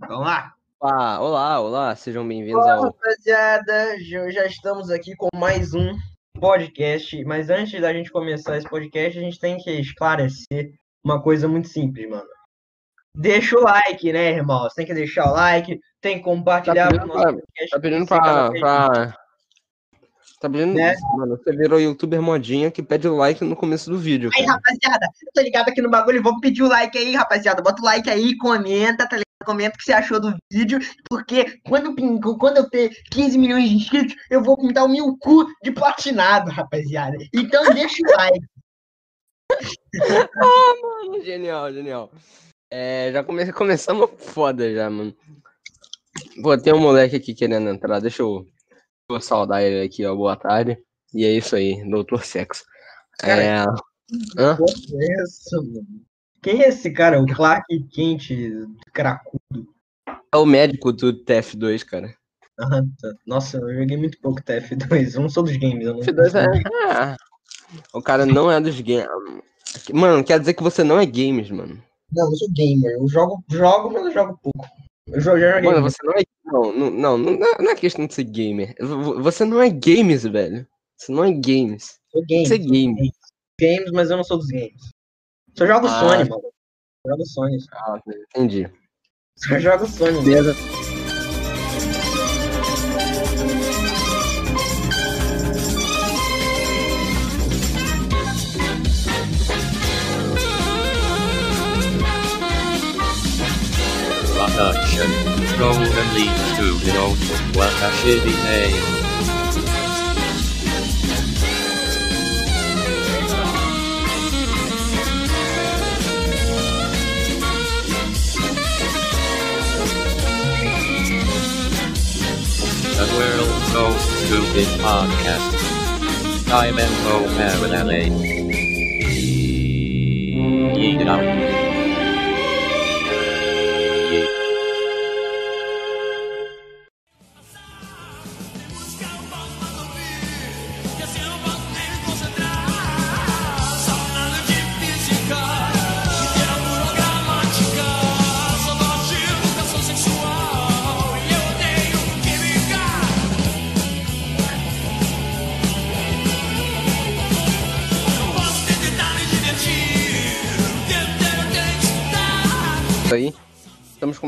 Vamos lá? Ah, olá, olá, sejam bem-vindos Olá, ao. rapaziada. Já estamos aqui com mais um podcast. Mas antes da gente começar esse podcast, a gente tem que esclarecer uma coisa muito simples, mano. Deixa o like, né, irmão? Você tem que deixar o like, tem que compartilhar Tá o pedindo nosso pra- podcast. Tá pedindo Você cada pra. pra... Tá pedindo. Né? Mano, você virou youtuber modinha que pede o like no começo do vídeo. Aí, cara. rapaziada, eu tô ligado aqui no bagulho. Vamos pedir o like aí, rapaziada. Bota o like aí, comenta, tá ligado? Comenta o que você achou do vídeo. Porque quando, quando eu ter 15 milhões de inscritos, eu vou pintar o meu cu de platinado, rapaziada. Então deixa o like. Mano, genial, genial. É, já come... começamos foda já, mano. Pô, tem um moleque aqui querendo entrar, deixa eu, vou saudar ele aqui, ó, boa tarde. E é isso aí, doutor sexo. Cara, É... Hã? É mano? Quem é esse cara? O Clark Kent cracudo. É o médico do TF2, cara. Ah, tá. Nossa, eu joguei muito pouco TF2. Eu não sou dos games. Eu não TF2 é... é. O cara não é dos games. Mano, quer dizer que você não é games, mano. Não, eu sou gamer. Eu jogo, jogo mas eu jogo pouco. Eu já joguei. Mano, muito. você não é. Não, não, não, não é- questão de ser gamer. Você não é games, velho. Você não é games. Sou gamer. Você é game. games, mas eu não sou dos games. Só jogo Ah. Sony, mano. Só jogo Sony. Ah, entendi. Só jogo Sony. Beleza. Production. Golden Leaf Studio. Wakashiri name. podcast. I'm in Marinelli. Yeet.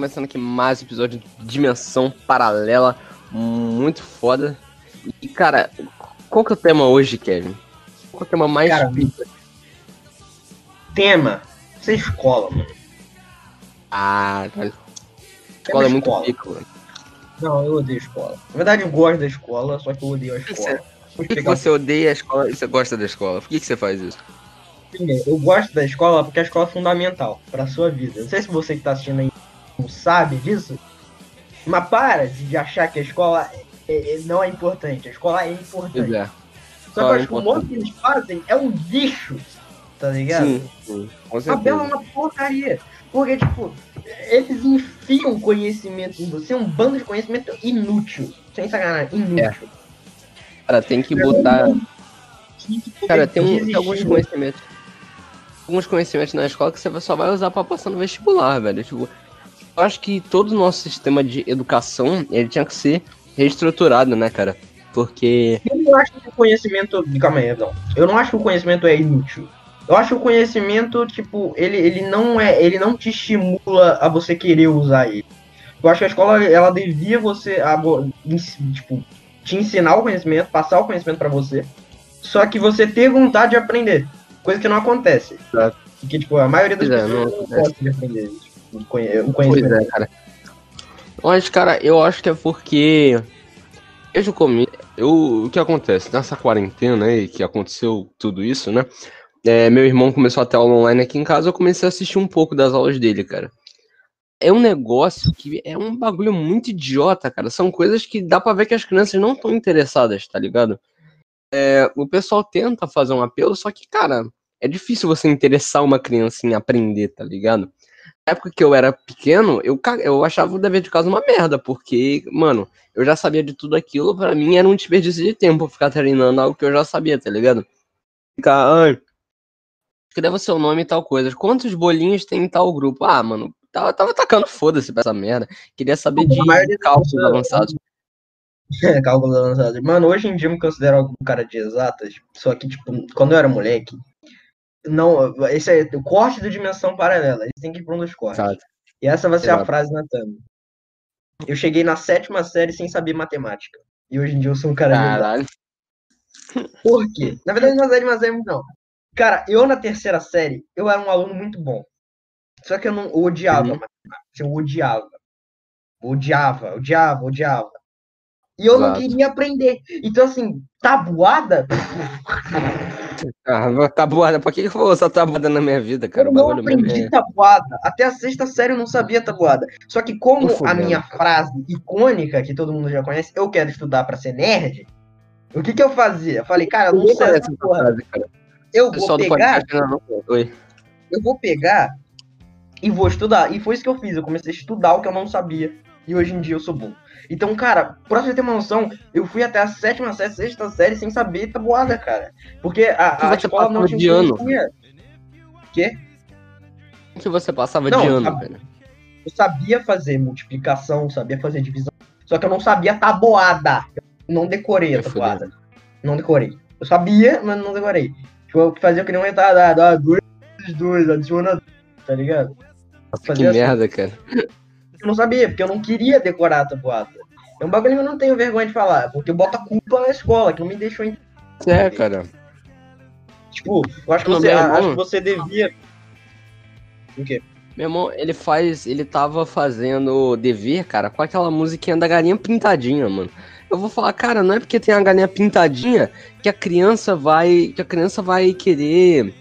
Começando aqui mais um episódio de Dimensão Paralela. Muito foda. E, cara, qual que é o tema hoje, Kevin? Qual que é o tema mais Cara? Tema. Você escola, mano. Ah, cara. Escola é muito escola. mano. Não, eu odeio escola. Na verdade, eu gosto da escola, só que eu odeio a escola. Por que, que você odeia a escola e você gosta da escola? Por que, que você faz isso? Primeiro, eu gosto da escola porque a escola é fundamental pra sua vida. Não sei se você que tá assistindo aí não sabe disso, mas para de achar que a escola é- é- não é importante. A escola é importante. É. Só que eu é acho que o modo que eles fazem é um lixo, tá ligado? Sim, sim. Com A Bela é uma porcaria. Porque, tipo, eles enfiam conhecimento em você, um bando de conhecimento inútil. Sem sacanagem, inútil. Cara, tem que botar. Cara, tem, um, tem alguns conhecimentos. Alguns conhecimentos na escola que você só vai usar pra passar no vestibular, velho. Tipo, eu acho que todo o nosso sistema de educação, ele tinha que ser reestruturado, né, cara? Porque. Eu não acho que o conhecimento. Calma aí, não. Eu não acho que o conhecimento é inútil. Eu acho que o conhecimento, tipo, ele, ele não é. Ele não te estimula a você querer usar ele. Eu acho que a escola, ela devia você. Tipo, te ensinar o conhecimento, passar o conhecimento pra você. Só que você ter vontade de aprender. Coisa que não acontece. Exato. Porque, tipo, a maioria das é, pessoas não não gosta de aprender o conhe- o Pois conhecimento. é, cara. Mas, cara, eu acho que é porque. Desde o começo. Eu, o que acontece? Nessa quarentena aí, que aconteceu tudo isso, né? É, meu irmão começou a ter aula online aqui em casa, eu comecei a assistir um pouco das aulas dele, cara. É um negócio que é um bagulho muito idiota, cara. São coisas que dá pra ver que as crianças não estão interessadas, tá ligado? É, o pessoal tenta fazer um apelo, só que, cara, é difícil você interessar uma criança em aprender, tá ligado? Na época que eu era pequeno, eu, eu achava o dever de casa uma merda, porque, mano, eu já sabia de tudo aquilo, pra mim era um desperdício de tempo ficar treinando algo que eu já sabia, tá ligado? Ficar, ai, escreva seu nome e tal coisa. Quantos bolinhos tem em tal grupo? Ah, mano, Tava, tava tacando foda-se pra essa merda. Queria saber de cálculos avançados. Cálculos avançados. Mano, hoje em dia eu me considero um cara de exatas. Só que, tipo, quando eu era moleque, não, esse é o corte da dimensão paralela. Eles têm que ir pra um dos cortes. Sabe? E essa vai ser a Exato. frase na thumb. Eu cheguei na sétima série sem saber matemática. E hoje em dia eu sou um cara. Caralho. Por quê? Na verdade, na sétima série, não. Cara, eu na terceira série, eu era um aluno muito bom. Só que eu não eu odiava Uhum. matemática. Eu odiava. Odiava, odiava, odiava. E eu não Exato. queria aprender. Então, assim, tabuada, Ah, tabuada. Por que que eu vou usar tabuada na minha vida, cara? eu não mesmo aprendi é... tabuada. Até a sexta série eu não sabia tabuada. Só que como a minha frase icônica, que todo mundo já conhece, eu quero estudar pra ser nerd, o que que eu fazia? Eu falei, cara, eu não sei essa frase, cara. Eu vou pegar podcast ainda não. Oi. eu vou pegar e vou estudar. E foi isso que eu fiz. Eu comecei a estudar o que eu não sabia. E hoje em dia eu sou bom. Então, cara, pra você ter uma noção, eu fui até a sétima série, sexta série sem saber tabuada, cara. Porque a, a Você escola não passava te de ano? Quê? O que você passava Não, de ano, velho? Eu sabia fazer multiplicação, sabia fazer divisão. Só que eu não sabia tabuada. Eu não decorei a tabuada. Não decorei. Eu sabia, mas não decorei. Tipo, eu fazia que nem um retardado. Ah, dois, dois, adiciona tá ligado? Nossa, que assim. merda, cara. Eu não sabia, porque eu não queria decorar a tabuada. É um bagulho que eu não tenho vergonha de falar, porque eu boto a culpa na escola, que não me deixou entender. É, cara. Tipo, eu acho que Não, você, meu acho irmão- que você devia. O quê? Meu irmão, ele faz. Ele tava fazendo dever, cara, com aquela musiquinha da galinha pintadinha, mano. Eu vou falar, cara, não é porque tem a galinha pintadinha que a criança vai. Que a criança vai querer.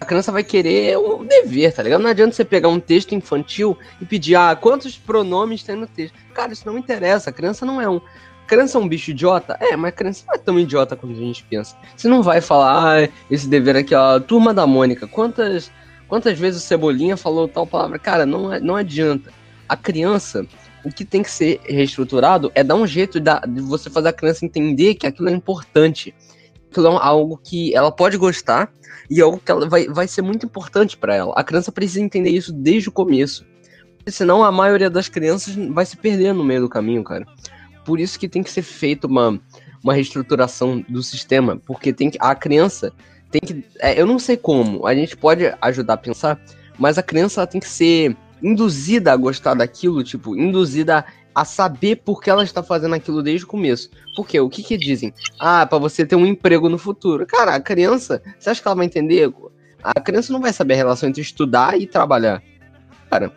A criança vai querer o dever, tá ligado? Não adianta você pegar um texto infantil e pedir, ah, quantos pronomes tem no texto. Cara, isso não interessa. A criança não é um. A criança é um bicho idiota? É, mas a criança não é tão idiota quanto a gente pensa. Você não vai falar, ah, esse dever aqui, ó, turma da Mônica, quantas. Quantas vezes o Cebolinha falou tal palavra? Cara, não, é- não adianta. A criança, o que tem que ser reestruturado é dar um jeito de você fazer a criança entender que aquilo é importante. Aquilo é algo que ela pode gostar e é algo que ela vai, vai ser muito importante para ela. A criança precisa entender isso desde o começo. Senão a maioria das crianças vai se perder no meio do caminho, cara. Por isso que tem que ser feita uma, uma reestruturação do sistema. Porque tem que, a criança tem que. é, eu não sei como, a gente pode ajudar a pensar, mas a criança tem que ser induzida a gostar daquilo, tipo, induzida a saber por que ela está fazendo aquilo desde o começo. Porque o que que dizem? Ah, pra você ter um emprego no futuro. Cara, a criança, você acha que ela vai entender? A criança não vai saber a relação entre estudar e trabalhar. Cara,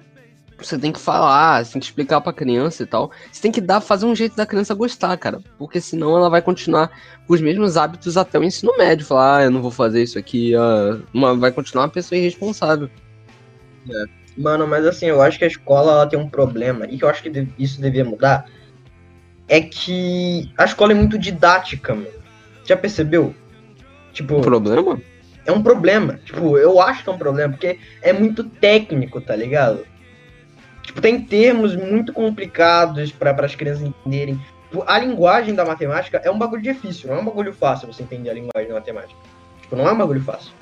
você tem que falar, você tem que explicar pra criança e tal. Você tem que dar, fazer um jeito da criança gostar, cara. Porque senão ela vai continuar com os mesmos hábitos até o ensino médio. Falar, ah, eu não vou fazer isso aqui. ah, vai continuar uma pessoa irresponsável. Mano, mas assim, eu acho que a escola ela tem um problema, e eu acho que isso devia mudar, é que a escola é muito didática, mano. Já percebeu? Tipo, O problema? é um problema. Tipo, eu acho que é um problema, porque é muito técnico, tá ligado? Tipo, tem termos muito complicados para as crianças entenderem. Tipo, A linguagem da matemática é um bagulho difícil, não é um bagulho fácil você entender a linguagem da matemática. Tipo, não é um bagulho fácil.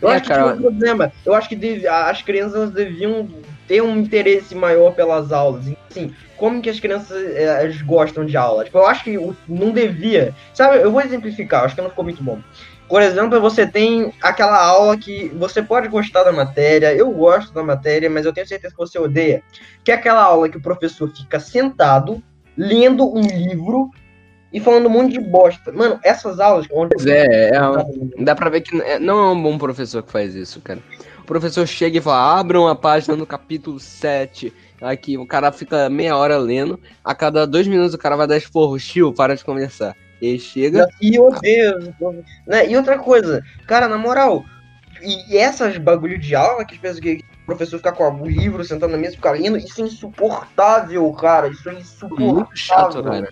Eu É, acho que cara. um problema. Eu acho que deve- as crianças deviam ter um interesse maior pelas aulas. E, Assim, como que as crianças eh, elas gostam de aula? Tipo, eu acho que não devia. Sabe, eu vou exemplificar, acho que não ficou muito bom. Por exemplo, você tem aquela aula que você pode gostar da matéria, eu gosto da matéria, mas eu tenho certeza que você odeia. Que é aquela aula que o professor fica sentado, lendo um livro e falando um monte de bosta. Mano, essas aulas onde Pois é, é, dá pra ver que é- não é um bom professor que faz isso, cara. O professor chega e fala, abram a página no capítulo 7. Aqui, o cara fica meia hora lendo, a cada dois minutos o cara vai dar esporro, tio, para de conversar. Ele chega, E odeio. Né? E outra coisa, cara, na moral, e essas bagulho de aula que as pessoas que o professor fica com o livro sentado na mesa e fica lendo, isso é insuportável, cara. Isso é insuportável. muito chato, cara.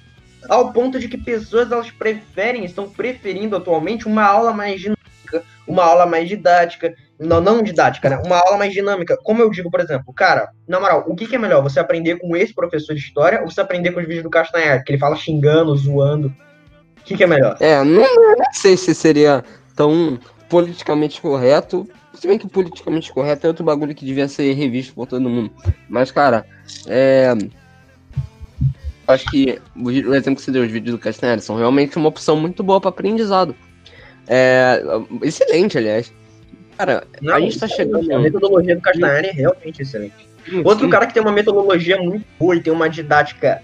Ao ponto de que pessoas elas preferem, estão preferindo atualmente uma aula mais dinâmica, uma aula mais didática. Não, não didática, né? Uma aula mais dinâmica. Como eu digo, por exemplo, cara, na moral, o que, que é melhor? Você aprender com esse professor de história ou você aprender com os vídeos do Castanhar, que ele fala xingando, zoando? O que, que é melhor? É, não, não sei se seria tão politicamente correto Se bem que politicamente correto é outro bagulho que devia ser revisto por todo mundo. Mas, cara, é. Acho que o exemplo que você deu, os vídeos do Castanheira, são realmente uma opção muito boa para aprendizado. É, excelente, aliás. Cara, a gente tá chegando. A metodologia do Castanhari é realmente excelente. Outro cara que tem uma metodologia muito boa e tem uma didática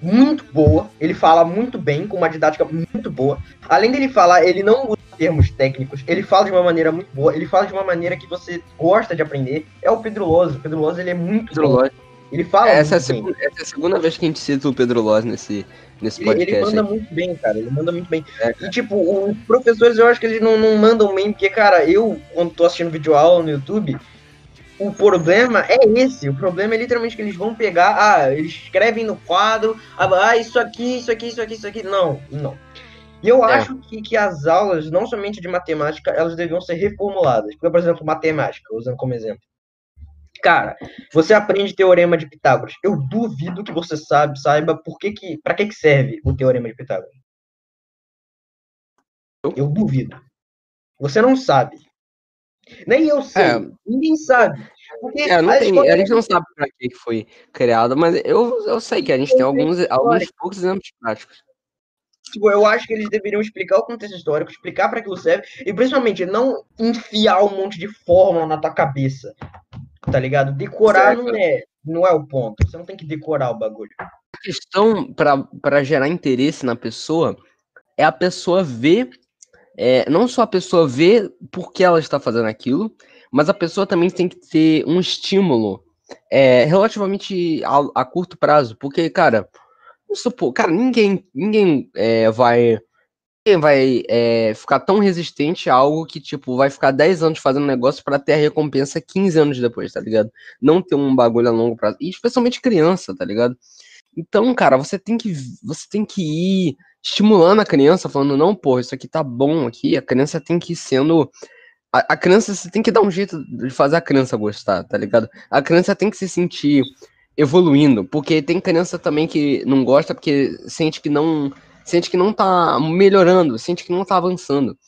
muito boa, ele fala muito bem, com uma didática muito boa. Além dele falar, ele não usa termos técnicos, ele fala de uma maneira muito boa, ele fala de uma maneira que você gosta de aprender. É o Pedro Loz. O Pedro Loz, ele é muito Pedro bom. Ele fala Essa é, a segunda, essa é a segunda vez que a gente cita o Pedro Loz nesse, nesse Ele, ele podcast. manda hein? muito bem, cara. Ele manda muito bem. É, E, tipo, os professores, eu acho que eles não, não mandam bem, porque, cara, eu, quando tô assistindo vídeo aula no YouTube, o problema é esse. O problema é literalmente que eles vão pegar, ah, eles escrevem no quadro, ah, ah, isso aqui, isso aqui, isso aqui, isso aqui. Não, não. E eu É. acho que, que as aulas, não somente de matemática, elas deviam ser reformuladas. Porque, por exemplo, matemática, usando como exemplo. Cara, você aprende teorema de Pitágoras. Eu duvido que você sabe, saiba por que que, para que que serve o teorema de Pitágoras. Eu duvido. Você não sabe. Nem eu sei. É. Ninguém sabe. É, não a tem- a gente não sabe pra que que foi criado, mas eu, eu sei que a gente tem alguns, alguns poucos exemplos práticos. Tipo, eu acho que eles deveriam explicar o contexto histórico, explicar para aquilo serve, e principalmente não enfiar um monte de fórmula na tua cabeça. Tá ligado? Decorar Certo. não é, não é o ponto. Você não tem que decorar o bagulho. A questão pra pra gerar interesse na pessoa é a pessoa ver, é, não só a pessoa ver por que ela está fazendo aquilo, mas a pessoa também tem que ter um estímulo é, relativamente a, a curto prazo, porque, cara, supor, cara, ninguém, ninguém é, vai, vai é, ficar tão resistente a algo que, tipo, vai ficar 10 anos fazendo negócio pra ter a recompensa 15 anos depois, tá ligado? Não ter um bagulho a longo prazo, e especialmente criança, tá ligado? Então, cara, você tem que você tem que ir estimulando a criança, falando, não, pô, isso aqui tá bom aqui, a criança tem que ir sendo. A, a criança, você tem que dar um jeito de fazer a criança gostar, tá ligado? A criança tem que se sentir evoluindo, porque tem criança também que não gosta porque sente que não. Sente que não tá melhorando, sente que não tá avançando.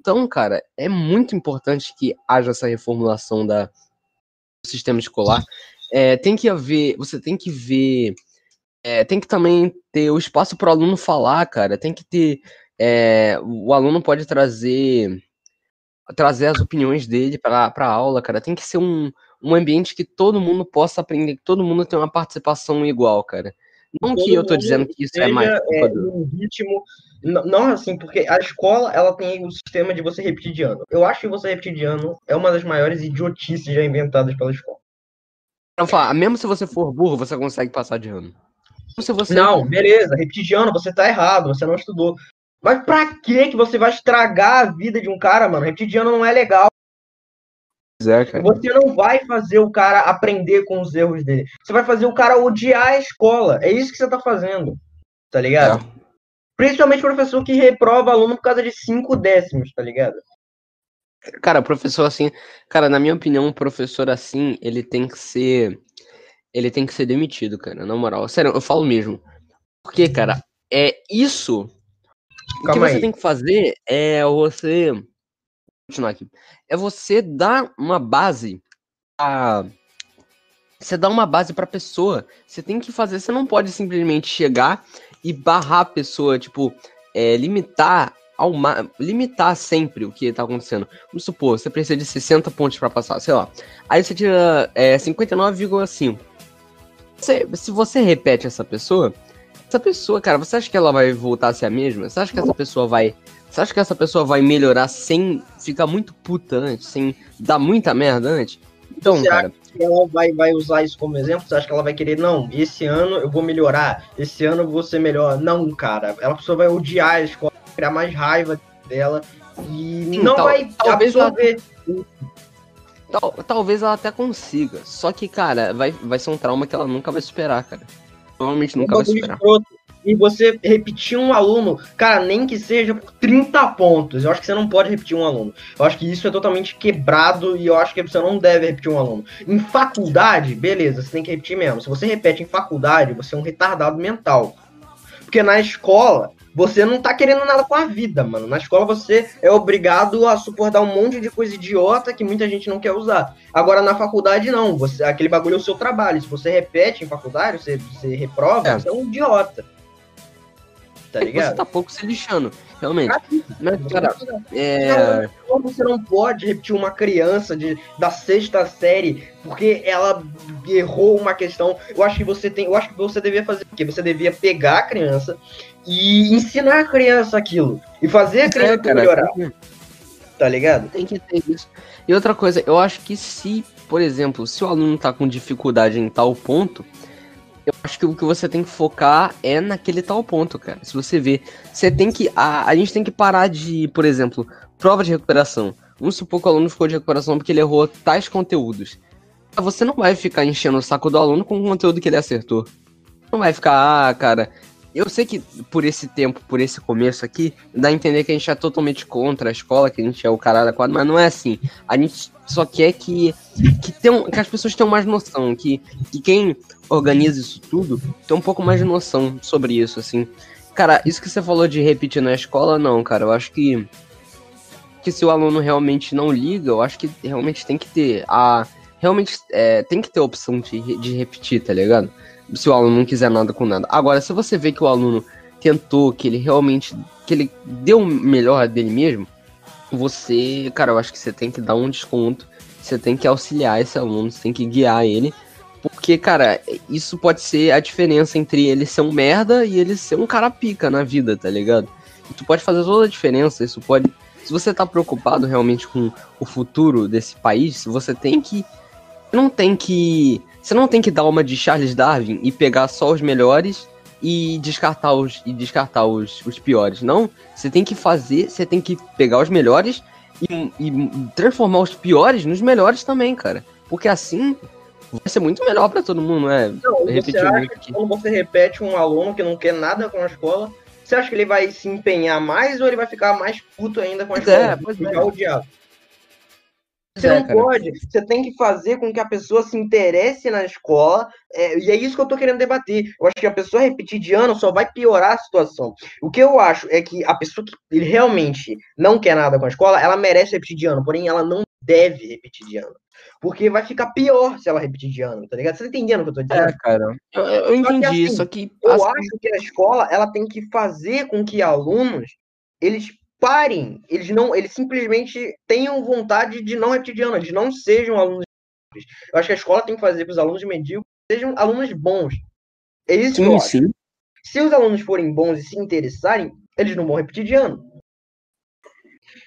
Então, cara, é muito importante que haja essa reformulação da, do sistema escolar. É, tem que haver, você tem que ver é, tem que também ter o espaço para o aluno falar, cara. Tem que ter. é, o aluno pode trazer trazer as opiniões dele para a aula, cara. Tem que ser um, um ambiente que todo mundo possa aprender, que todo mundo tenha uma participação igual, cara. Não que eu tô dizendo que isso é mais Seja, culpa é, do. num ritmo. Não assim, porque a escola ela tem o sistema de você repetir de ano. Eu acho que você repetir de ano é uma das maiores idiotices já inventadas pela escola. Eu falar, mesmo se você for burro, você consegue passar de ano. Se você Não, beleza, repetir de ano, você tá errado, você não estudou. Mas pra que que você vai estragar a vida de um cara, mano? Repetir de ano não é legal. Quiser, cara. Você não vai fazer o cara aprender com os erros dele. Você vai fazer o cara odiar a escola. É isso que você tá fazendo. Tá ligado? Principalmente professor que reprova aluno por causa de cinco décimos, tá ligado? Cara, professor assim, cara, na minha opinião, um professor assim, ele tem que ser ele tem que ser demitido, cara, na moral. Sério, eu falo mesmo. Porque, cara, é isso o que Calma você aí. tem que fazer é você continuar aqui. É você dar uma base a você dá uma base pra pessoa. Você tem que fazer, você não pode simplesmente chegar e barrar a pessoa, tipo, é, limitar ao ma- limitar sempre o que tá acontecendo. Vamos supor, você precisa de 60 pontos pra passar, sei lá. Aí você tira é, 59,5. Você- Se você repete essa pessoa, essa pessoa, cara, você acha que ela vai voltar a ser a mesma? Você acha que essa pessoa vai. Você acha que essa pessoa vai melhorar sem ficar muito puta antes, sem dar muita merda antes? Então, Você cara, Se ela vai, vai usar isso como exemplo, você acha que ela vai querer, não, esse ano eu vou melhorar, esse ano eu vou ser melhor. Não, cara. Ela pessoa vai odiar a escola, criar mais raiva dela e Sim, não tal- vai talvez ela- absorver. tal- talvez ela até consiga. Só que, cara, vai, vai ser um trauma que ela nunca vai superar, cara. Provavelmente nunca vai bagulho superar. escroto. E você repetir um aluno, cara, nem que seja por 30 pontos. Eu acho que você não pode repetir um aluno. Eu acho que isso é totalmente quebrado e eu acho que você não deve repetir um aluno. Em faculdade, beleza, você tem que repetir mesmo. Se você repete em faculdade, você é um retardado mental. Porque na escola, você não tá querendo nada com a vida, mano. Na escola você é obrigado a suportar um monte de coisa idiota que muita gente não quer usar. Agora na faculdade não, você aquele bagulho é o seu trabalho. Se você repete em faculdade, você, você reprova, É. você é um idiota. Tá É que você ligado? tá pouco se lixando, realmente. Mas, cara, é. Como você não pode repetir uma criança de, da sexta série porque ela errou uma questão? Eu acho que você tem. Eu acho que você devia fazer o quê? Você devia pegar a criança e ensinar a criança aquilo. E fazer a criança É, cara, melhorar, tem que- tá ligado? tem que ter isso. E outra coisa, eu acho que se, por exemplo, se o aluno tá com dificuldade em tal ponto, eu acho que o que você tem que focar é naquele tal ponto, cara. Se você vê, você tem que. A, a gente tem que parar de, por exemplo, prova de recuperação. Vamos supor que o aluno ficou de recuperação porque ele errou tais conteúdos. Você não vai ficar enchendo o saco do aluno com o conteúdo que ele acertou. Não vai ficar, ah, cara. Eu sei que por esse tempo, por esse começo aqui, dá a entender que a gente é totalmente contra a escola, que a gente é o caralho quadro, mas não é assim. A gente só quer que, que, tenham, que as pessoas tenham mais noção, que, que quem organiza isso tudo tem um pouco mais de noção sobre isso, assim. Cara, isso que você falou de repetir na escola, não, cara. Eu acho que. Que se o aluno realmente não liga, eu acho que realmente tem que ter. A, realmente é, tem que ter a opção de, de repetir, tá ligado? Se o aluno não quiser nada com nada. Agora, se você vê que o aluno tentou, que ele realmente. que ele deu o melhor dele mesmo, você. Cara, eu acho que você tem que dar um desconto. Você tem que auxiliar esse aluno, você tem que guiar ele. Porque, cara, isso pode ser a diferença entre ele ser um merda e ele ser um cara pica na vida, tá ligado? Isso pode fazer toda a diferença. Isso pode. Se você tá preocupado realmente com o futuro desse país, você tem que. Não tem que. Você não tem que dar uma de Charles Darwin e pegar só os melhores e descartar os, e descartar os, os piores. Não. Você tem que fazer. Você tem que pegar os melhores e, e transformar os piores nos melhores também, cara. Porque assim vai ser muito melhor pra todo mundo, né? Não, você Repetir acha muito que quando você repete um aluno que não quer nada com a escola, você acha que ele vai se empenhar mais ou ele vai ficar mais puto ainda com a Pois escola? é, pois Ficar é. odiado. Você É, não cara. pode, você tem que fazer com que a pessoa se interesse na escola, é, e é isso que eu tô querendo debater. Eu acho que a pessoa repetir de ano só vai piorar a situação. O que eu acho é que a pessoa que realmente não quer nada com a escola, ela merece repetir de ano, porém ela não deve repetir de ano. Porque vai ficar pior se ela repetir de ano, tá ligado? Você tá entendendo o que eu tô dizendo? É, cara. Eu, eu entendi, assim, só que. Eu assim, acho que a escola ela tem que fazer com que alunos eles parem, eles não, eles simplesmente tenham vontade de não repetir de ano, eles não sejam alunos medíocres. Eu acho que a escola tem que fazer com que os alunos medíocres sejam alunos bons. É isso sim, sim. Se os alunos forem bons e se interessarem, eles não vão repetir de ano.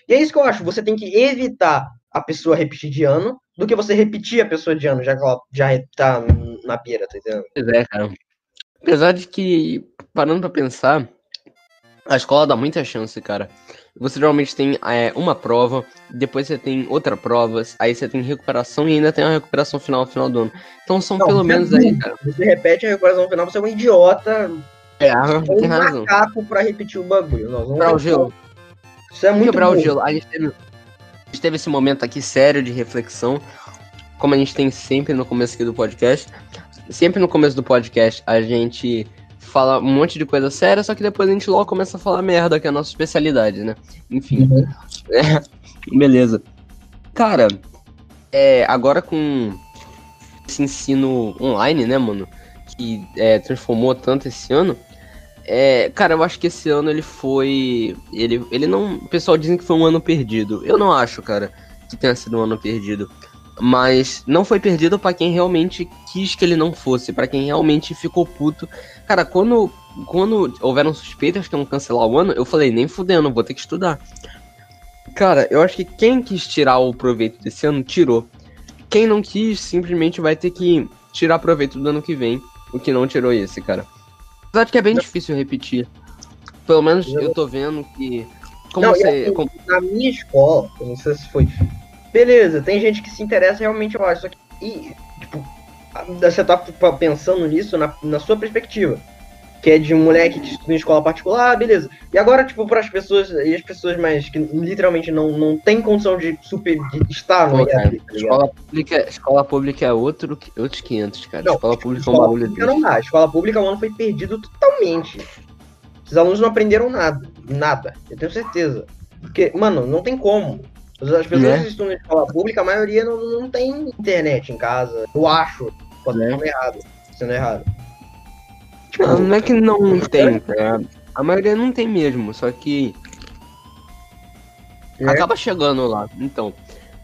E é isso que eu acho. Você tem que evitar a pessoa repetir de ano do que você repetir a pessoa de ano, já que ela já tá na pira, tá entendendo? Pois é, cara. Apesar de que, parando pra pensar, a escola dá muita chance, cara. Você geralmente tem é, uma prova, depois você tem outra prova, aí você tem recuperação e ainda tem a recuperação final no final do ano. Então são Não, pelo você menos é aí, cara. Você repete a recuperação final, você é um idiota, É, ou tem um razão. macaco pra repetir o bagulho. Nós vamos Quebrar o gelo. Isso é muito Quebrar o gelo. A gente, teve, gente teve esse momento aqui sério de reflexão, como a gente tem sempre no começo aqui do podcast. Sempre no começo do podcast a gente fala um monte de coisa séria, só que depois a gente logo começa a falar merda, que é a nossa especialidade, né? Enfim. Uhum. É, beleza. Cara, é, agora com esse ensino online, né, mano? Que é, transformou tanto esse ano. É, cara, eu acho que esse ano ele foi. Ele, ele não. O pessoal dizem que foi um ano perdido. Eu não acho, cara, que tenha sido um ano perdido. Mas não foi perdido pra quem realmente quis que ele não fosse, pra quem realmente ficou puto. Cara, quando, quando houveram suspeitas que iam cancelar o ano, eu falei, nem fudendo, vou ter que estudar. Cara, eu acho que quem quis tirar o proveito desse ano, tirou. Quem não quis, simplesmente vai ter que tirar proveito do ano que vem, o que não tirou esse, cara. Apesar de que é bem difícil repetir. Pelo menos eu tô vendo que. Como Não, você. assim, como- Na minha escola, não sei se foi. Beleza, tem gente que se interessa realmente, eu acho. Só que, e, tipo, você tá pensando nisso na, na sua perspectiva. Que é de um moleque que estuda em escola particular, beleza. E agora, tipo, para as pessoas, e as pessoas mais que literalmente não, não tem condição de super de estar no cara, tá escola, pública, escola pública é outro, outros 500, cara. Não, escola pública é um Escola bagulho pública não dá. A escola pública o ano foi perdido totalmente. Esses alunos não aprenderam nada. Nada. Eu tenho certeza. Porque, mano, não tem como. As pessoas Né? que estudam em escola pública, a maioria não, não tem internet em casa. Eu acho. Pode Né? estar errado. Sendo errado. Não, não é que não tem, cara. A maioria não tem mesmo, só que É. acaba chegando lá. Então,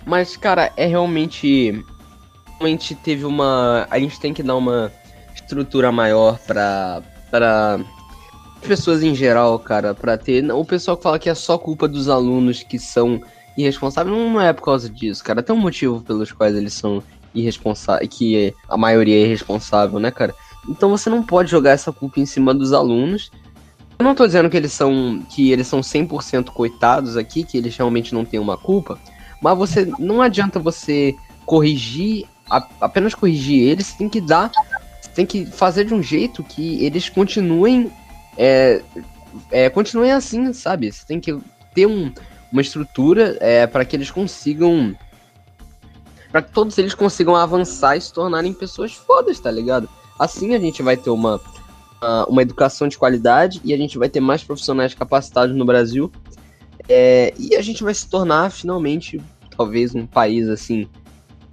mas cara, é realmente realmente teve uma, a gente tem que dar uma estrutura maior pra para pessoas em geral, cara, pra ter, o pessoal que fala que é só culpa dos alunos que são irresponsáveis, não, não é por causa disso, cara. Tem um motivo pelos quais eles são irresponsáveis, que a maioria é irresponsável, né, cara? Então você não pode jogar essa culpa em cima dos alunos. Eu não tô dizendo que eles são que eles são 100% coitados aqui, que eles realmente não têm uma culpa, mas você não adianta você corrigir, a- apenas corrigir eles, tem que dar, tem que fazer de um jeito que eles continuem é, é, continuem assim, sabe? Você tem que ter um- uma estrutura é, para que eles consigam para que todos eles consigam avançar e se tornarem pessoas fodas, tá ligado? Assim a gente vai ter uma, ah, uma educação de qualidade e a gente vai ter mais profissionais capacitados no Brasil. É, e a gente vai se tornar finalmente, talvez, um país assim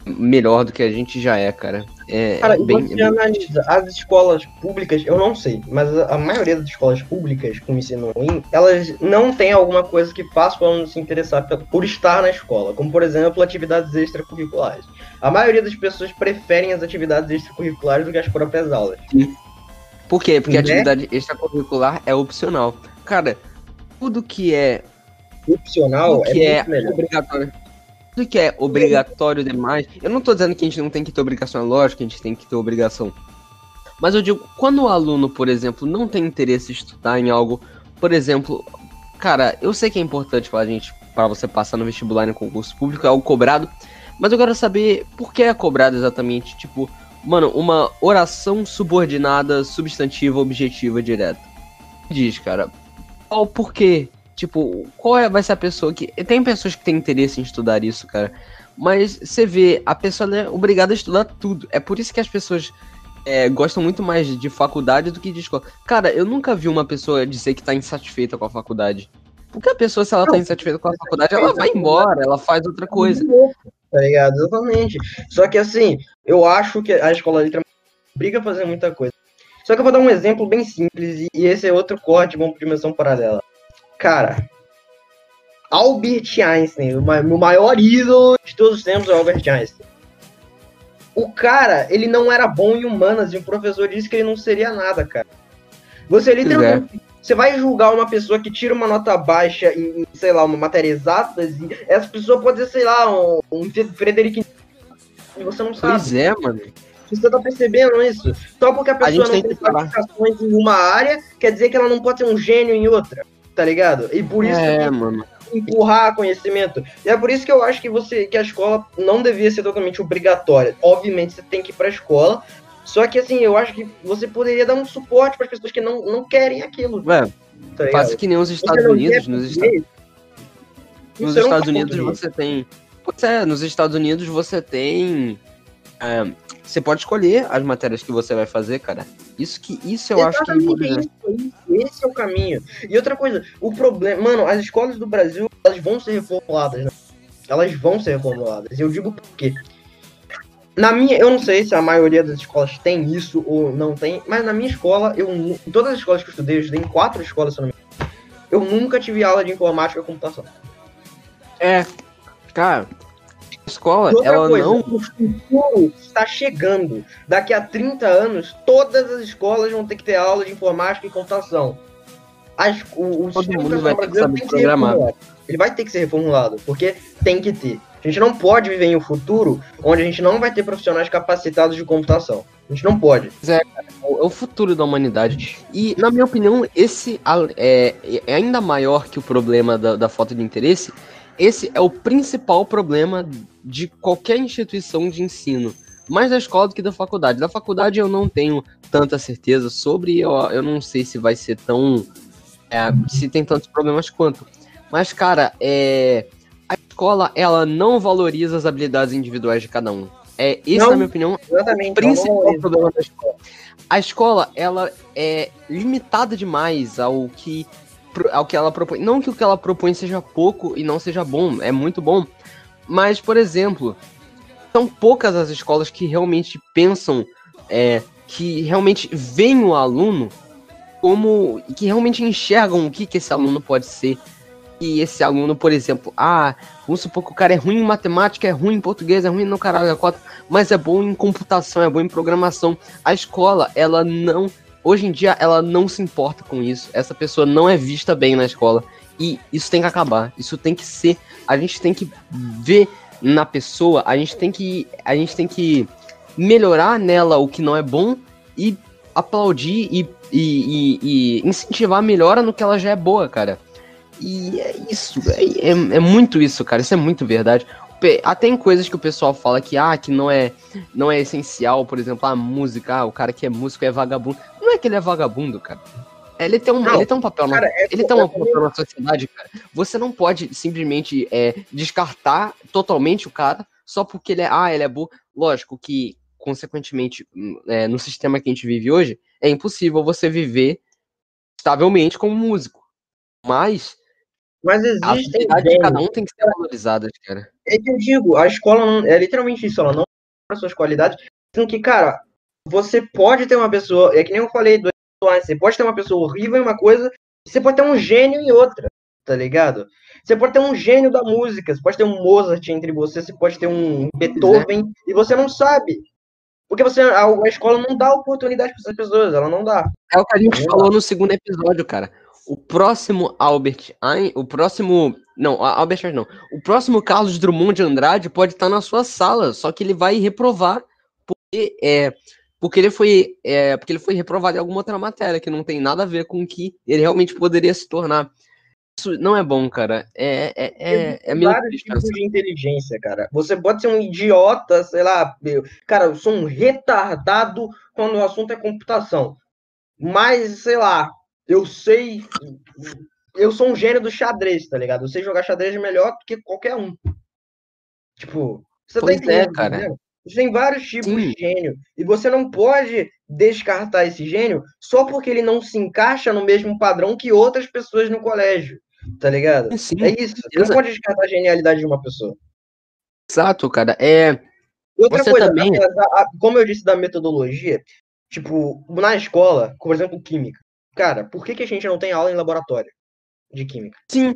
melhor do que a gente já é, cara. É, Cara, é e bem, você analisa as escolas públicas, eu não sei, mas a, a maioria das escolas públicas com ensino ruim, elas não tem alguma coisa que faça o aluno se interessar por estar na escola, como por exemplo atividades extracurriculares. A maioria das pessoas preferem as atividades extracurriculares do que as próprias aulas. Por quê? Porque a Né? atividade extracurricular é opcional. Cara, tudo que é Opcional tudo é que é, melhor. obrigatório. Tudo que é obrigatório demais. Eu não tô dizendo que a gente não tem que ter obrigação, é lógico que a gente tem que ter obrigação. Mas eu digo, quando o aluno, por exemplo, não tem interesse em estudar em algo, por exemplo, cara, eu sei que é importante pra gente, para você passar no vestibular em concurso público, é algo cobrado, mas eu quero saber por que é cobrado exatamente, tipo, mano, uma oração subordinada, substantiva, objetiva, direta. Diz, cara, qual por quê? Tipo, qual é, vai ser a pessoa que. Tem pessoas que têm interesse em estudar isso, cara. Mas você vê, a pessoa é obrigada a estudar tudo. É por isso que as pessoas é, gostam muito mais de faculdade do que de escola. Cara, eu nunca vi uma pessoa dizer que tá insatisfeita com a faculdade. Porque a pessoa, se ela tá insatisfeita com a faculdade, ela vai embora, ela faz outra coisa. Tá ligado? Exatamente. Só que assim, eu acho que a escola literalmente obriga a fazer muita coisa. Só que eu vou dar um exemplo bem simples, e- esse é outro corte, vamos pra dimensão paralela. Cara, Albert Einstein, o meu maior ídolo de todos os tempos é o Albert Einstein. O cara, ele não era bom em humanas e o professor disse que ele não seria nada, cara. Você literalmente. Você vai julgar uma pessoa que tira uma nota baixa em, sei lá, uma matéria exatas, e essa pessoa pode ser, sei lá, um, um Frederico. E você não sabe. Pois é, mano. Você tá percebendo isso? Só porque a pessoa gente não tem qualificações em uma área, quer dizer que ela não pode ser um gênio em outra. Tá ligado? E por isso É, que mano. empurrar conhecimento. E é por isso que eu acho que você que a escola não devia ser totalmente obrigatória. Obviamente você tem que ir pra escola. Só que assim, eu acho que você poderia dar um suporte para as pessoas que não, não querem aquilo. Ué, Tá faça que nem os Você Estados Unidos. Nos, Esta- nos Estados Unidos você tem. Pois é, nos Estados Unidos você tem. É, você pode escolher as matérias que você vai fazer, cara. Isso que isso eu acho que Exatamente, exemplo, é isso, é isso. Esse é o caminho. E outra coisa, o problema. Mano, as escolas do Brasil, elas vão ser reformuladas, né? Elas vão ser reformuladas. Eu digo por quê? Na minha, eu não sei se a maioria das escolas tem isso ou não tem, mas na minha escola, eu em todas as escolas que eu estudei, eu estudei em quatro escolas, se eu não me engano, eu nunca tive aula de informática e computação. é, cara, escola outra ela coisa, não o futuro está chegando. Daqui a 30 anos, todas as escolas vão ter que ter aula de informática e computação. As, o, o Todo mundo vai ter que saber ser programar. reformulado. Ele vai ter que ser reformulado, porque tem que ter. A gente não pode viver em um futuro onde a gente não vai ter profissionais capacitados de computação. A gente não pode. é o futuro da humanidade. E, na minha opinião, esse é, é ainda maior que o problema da, da falta de interesse. Esse é o principal problema de qualquer instituição de ensino. Mais da escola do que da faculdade. Da faculdade eu não tenho tanta certeza sobre, eu, eu não sei se vai ser tão. é, se tem tantos problemas quanto. Mas, cara, é, a escola ela não valoriza as habilidades individuais de cada um. É, esse, Não, na minha opinião, Exatamente. o principal problema da escola. A escola, ela é limitada demais ao que, ao que ela propõe. Não que o que ela propõe seja pouco e não seja bom, é muito bom. Mas, por exemplo, são poucas as escolas que realmente pensam, é, que realmente veem o aluno como. que realmente enxergam o que, que esse aluno pode ser. E esse aluno, por exemplo, ah, vamos supor que o cara é ruim em matemática, é ruim em português, é ruim no caralho, é quatro, mas é bom em computação, é bom em programação. A escola, ela não. Hoje em dia, ela não se importa com isso. Essa pessoa não é vista bem na escola. E isso tem que acabar. Isso tem que ser. A gente tem que ver na pessoa, a gente tem que. A gente tem que melhorar nela o que não é bom e aplaudir e, e, e- e incentivar a melhora no que ela já é boa, cara. E é isso, é, é, é muito isso, cara. Isso é muito verdade. Até em coisas que o pessoal fala que, ah, que não é, não é essencial, por exemplo, a música, ah, o cara que é músico é vagabundo. Não é que ele é vagabundo, cara. Ele tem um, Não, ele tem um papel na cara, é- ele tem um papel na sociedade, cara. Você não pode simplesmente é, descartar totalmente o cara só porque ele é, ah, ele é burro. Lógico que, consequentemente, hum, é, no sistema que a gente vive hoje, é impossível você viver estavelmente como músico. Mas Mas a habilidade de cada um tem que ser valorizada, cara. É que eu digo, a escola não, é literalmente isso, ela não para suas qualidades, sendo que, cara, você pode ter uma pessoa, é que nem eu falei do você pode ter uma pessoa horrível em uma coisa, você pode ter um gênio em outra, tá ligado? Você pode ter um gênio da música, você pode ter um Mozart entre você, você pode ter um Beethoven, e você não sabe. Porque você, a, a escola não dá oportunidade para essas pessoas, ela não dá. É o que a gente Vamos falou no segundo episódio, cara. O próximo Albert Einstein, o próximo, não, a- Albert Einstein não. O próximo Carlos Drummond de Andrade pode estar na sua sala, só que ele vai reprovar porque é porque ele foi é, porque ele foi reprovado em alguma outra matéria que não tem nada a ver com o que ele realmente poderia se tornar. Isso não é bom, cara. É é é, é meio vários triste tipos pensar. de inteligência, cara. Você pode ser um idiota, sei lá, meu, cara, eu sou um retardado quando o assunto é computação. Mas, sei lá, eu sei. Eu sou um gênio do xadrez, tá ligado? Eu sei jogar xadrez melhor do que qualquer um. Tipo, você Pois é, tá entendendo? cara. entendeu? Você tem vários tipos Sim. de gênio. E você não pode descartar esse gênio só porque ele não se encaixa no mesmo padrão que outras pessoas no colégio. Tá ligado? Sim, É isso. Você não pode descartar a genialidade de uma pessoa. exato, cara. É outra Você coisa, também- como eu disse da metodologia, tipo, na escola, por exemplo, química. Cara, por que, que a gente não tem aula em laboratório de química? sim.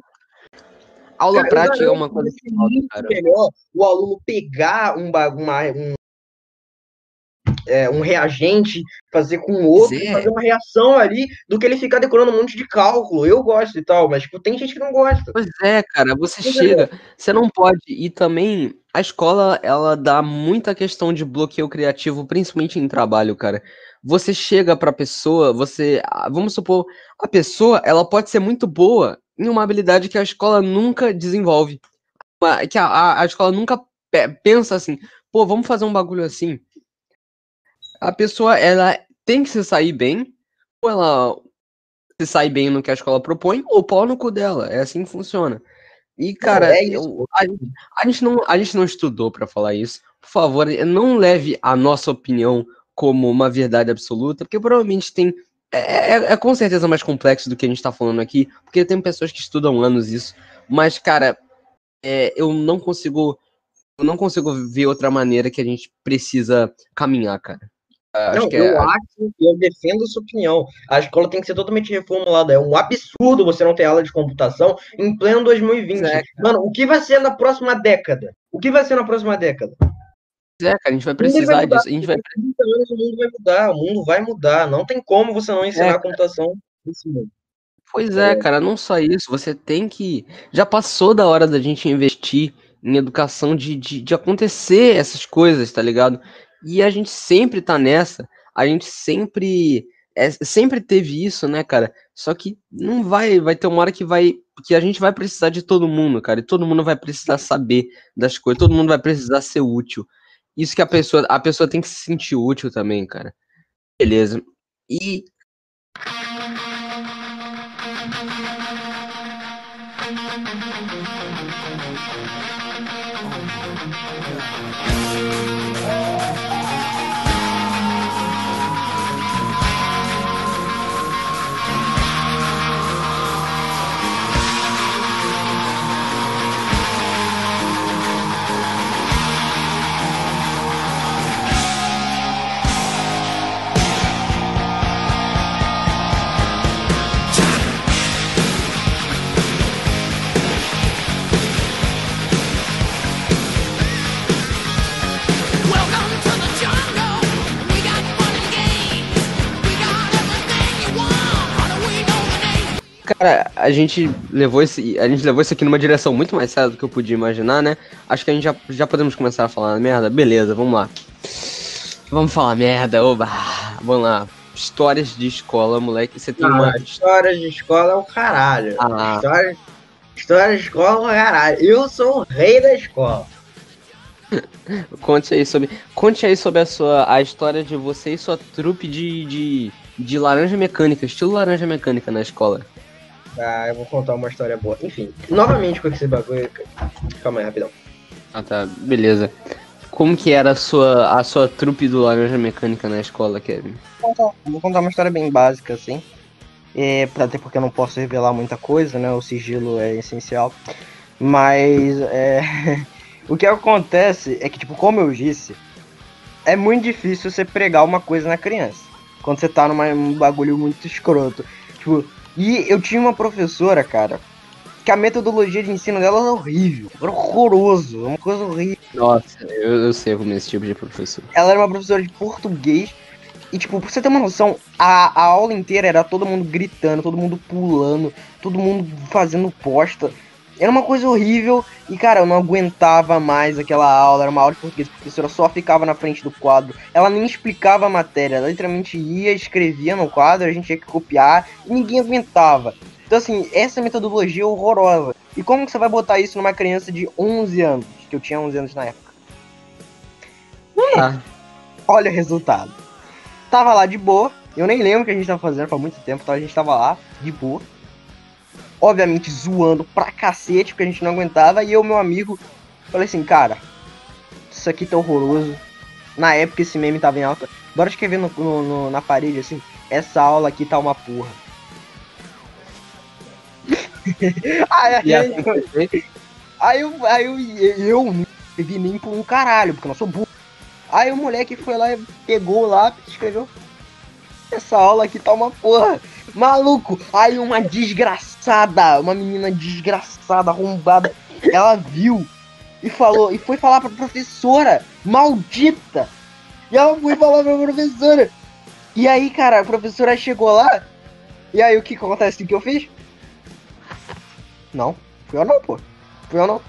Aula Cara, prática é uma coisa que falta, cara. melhor o aluno pegar um, uma- um, é, um reagente, fazer com outro, é. fazer uma reação ali, do que ele ficar decorando um monte de cálculo. Eu gosto e tal, mas tipo, tem gente que não gosta. Pois é, cara, você Pois é. chega, você não pode. E também a escola, ela dá muita questão de bloqueio criativo, principalmente em trabalho, cara. Você chega pra pessoa, você, vamos supor, a pessoa, ela pode ser muito boa em uma habilidade que a escola nunca desenvolve. Que a, a, a escola nunca pe- pensa assim, pô, vamos fazer um bagulho assim. A pessoa, ela tem que se sair bem, ou ela se sai bem no que a escola propõe, ou pau no cu dela. É assim que funciona. E, cara, é eu- a, a gente não, a gente não estudou pra falar isso. Por favor, não leve a nossa opinião como uma verdade absoluta, porque provavelmente tem. É, é- é com certeza mais complexo do que a gente tá falando aqui, porque tem pessoas que estudam anos isso. Mas, cara, é, eu não consigo. Eu não consigo ver outra maneira que a gente precisa caminhar, cara. Acho não, que é, eu acho e eu defendo sua opinião. A escola tem que ser totalmente reformulada. É um absurdo você não ter aula de computação em pleno 2020. É, Mano, o que vai ser na próxima década? O que vai ser na próxima década? É, cara, a gente vai precisar mudar. disso. A gente vai 30 anos o mundo vai mudar, o mundo vai mudar. Não tem como você não ensinar É, a computação nesse mundo. Pois é, cara, não só isso, você tem que. Já passou da hora da gente investir em educação de, de, de acontecer essas coisas, tá ligado? E a gente sempre tá nessa, a gente sempre. é, sempre teve isso, né, cara? Só que não vai, vai ter uma hora que vai. Que a gente vai precisar de todo mundo, cara, e todo mundo vai precisar saber das coisas, todo mundo vai precisar ser útil. Isso que a pessoa, a pessoa tem que se sentir útil também, cara. Beleza. E Cara, a gente levou esse. A gente levou isso aqui numa direção muito mais séria do que eu podia imaginar, né? Acho que a gente já, já podemos começar a falar merda. Beleza, vamos lá. Vamos falar merda, oba. Vamos lá. Histórias de escola, moleque. Você tem uma. Ah, história de escola é o caralho. Ah. História, história de escola é o caralho. Eu sou o rei da escola. Conte aí sobre. Conte aí sobre a sua. a história de você e sua trupe de. de, de laranja mecânica, estilo laranja mecânica na escola. Ah, eu vou contar uma história boa. Enfim, novamente com esse bagulho. Calma aí, rapidão. Ah tá, beleza. Como que era a sua, a sua trupe do laranja mecânica na escola, Kevin? Vou contar- Vou contar uma história bem básica, assim. É, até porque eu não posso revelar muita coisa, né? O sigilo é essencial. Mas é, o que acontece é que, tipo, como eu disse, é muito difícil você pregar uma coisa na criança. Quando você tá num bagulho muito escroto. Tipo, e eu tinha uma professora, cara, que a metodologia de ensino dela era horrível. Era horroroso. Uma coisa horrível. Nossa, eu, eu sei como é esse tipo de professor. ela era uma professora de português. E, tipo, pra você ter uma noção, a, a aula inteira era todo mundo gritando, todo mundo pulando, todo mundo fazendo posta. Era uma coisa horrível. E, cara, eu não aguentava mais aquela aula. Era uma aula de português. A professora só ficava na frente do quadro. Ela nem explicava a matéria. Ela literalmente ia, escrevia no quadro, a gente tinha que copiar. E ninguém aguentava. Então, assim, essa metodologia é horrorosa. E como que você vai botar isso numa criança de 11 anos? Que eu tinha 11 anos na época. Ah, Olha o resultado. Tava lá de boa. Eu nem lembro o que a gente tava fazendo faz muito tempo, então a gente tava lá, de boa. Obviamente zoando pra cacete, porque a gente não aguentava. E eu, meu amigo, falei assim, cara, isso aqui tá horroroso. Na época esse meme tava em alta. Bora escrever no, no- no- na parede assim, essa aula aqui tá uma porra. aí, a e assim. Aí eu, aí eu, eu não escrevi nem por um caralho, porque eu não sou burro. Aí o moleque foi lá e pegou lápis e escreveu. Essa aula aqui tá uma porra. Maluco, aí uma desgraçada, uma menina desgraçada, arrombada, ela viu e falou, e foi falar pra professora, maldita. E ela foi falar pra professora. E aí, cara, a professora chegou lá, e aí o que acontece? O que eu fiz? Não, fui eu não, pô. Fui eu não.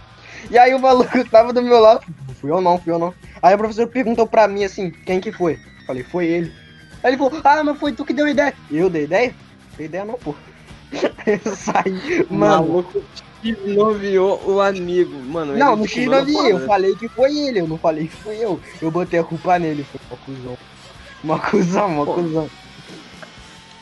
E aí o maluco tava do meu lado. Fui eu não, fui eu não. Aí o professor perguntou pra mim assim, quem que foi? Falei, foi ele. Aí ele falou, ah, mas foi tu que deu ideia. Eu dei ideia? Dei ideia não, pô. Eu saí, mano. Maluco noviou o amigo. Mano, Não, não vi, eu foda. falei que foi ele, eu não falei que foi eu. Eu botei a culpa nele, foi uma cuzão. Uma cuzão, uma cuzão.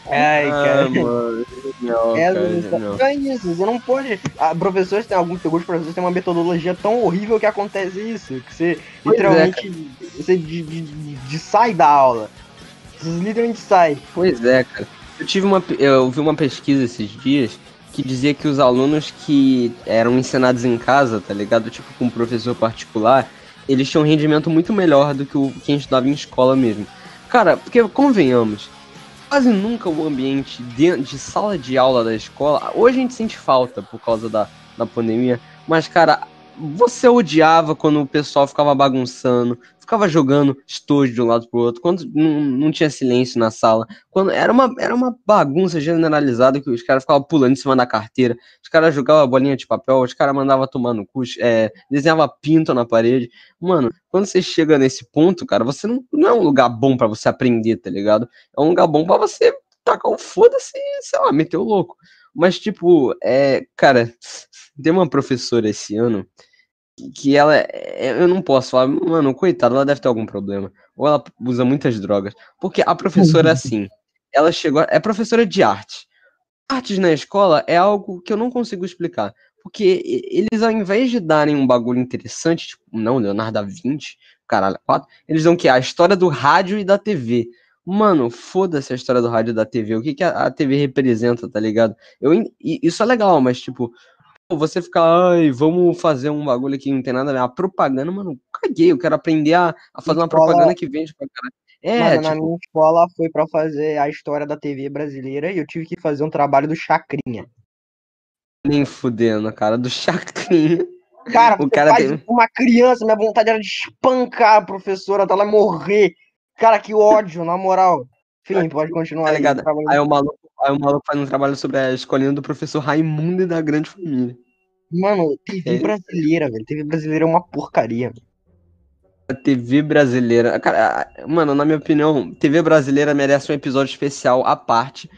Ai, Ah, cara. mano, genial, É, cara, não é isso, você não pode. A professores tem alguns, alguns professores têm uma metodologia tão horrível que acontece isso. Que você Pois é, literalmente. você de, de, de- de sai da aula. Você literalmente sai. Pois é, cara. Eu tive uma, eu vi uma pesquisa esses dias que dizia que os alunos que eram ensinados em casa, tá ligado? Tipo com um professor particular, eles tinham um rendimento muito melhor do que o quem estudava em escola mesmo. Cara, porque convenhamos, quase nunca o ambiente de, de sala de aula da escola, hoje a gente sente falta por causa da, da pandemia, mas cara, você odiava quando o pessoal ficava bagunçando, ficava jogando estojo de um lado pro outro, quando não, não tinha silêncio na sala, quando era uma, era uma bagunça generalizada que os caras ficavam pulando em cima da carteira, os caras jogavam bolinha de papel, os caras mandavam tomar no cu, é, desenhava pinto na parede. Mano, quando você chega nesse ponto, cara, você não, não é um lugar bom pra você aprender, tá ligado? É um lugar bom pra você tacar o foda-se sei lá, meter o louco. Mas, tipo, é, cara, tem uma professora esse ano que ela, é- eu não posso falar, mano, coitada, ela deve ter algum problema. Ou ela usa muitas drogas. Porque a professora é assim, ela chegou, é professora de arte. Artes na escola é algo que eu não consigo explicar. Porque eles, ao invés de darem um bagulho interessante, tipo, não, Leonardo da Vinci, caralho, quatro, eles dão o quê? A história do rádio e da TV. Mano, foda-se a história do rádio e da TV. O que, que a, TV representa, tá ligado? Eu, isso é legal, mas, tipo, você ficar, ai, vamos fazer um bagulho aqui que não tem nada a ver. A propaganda, mano, caguei. Eu quero aprender a, a fazer uma propaganda que vende pra caralho. É, Mano, na tipo, minha escola foi pra fazer a história da TV brasileira e eu tive que fazer um trabalho do Chacrinha. nem fudendo, cara, do Chacrinha. Cara, O cara faz tem- uma criança, minha vontade era de espancar a professora até ela morrer. Cara, que ódio, na moral. Enfim, pode continuar Tá aí. ligado? trabalhando. Aí o maluco Aí o maluco faz um trabalho sobre a escolinha do professor Raimundo e da grande família. Mano, TV É. brasileira, velho. TV brasileira é uma porcaria. velho. A TV brasileira. Cara, mano, na minha opinião, TV brasileira merece um episódio especial à parte.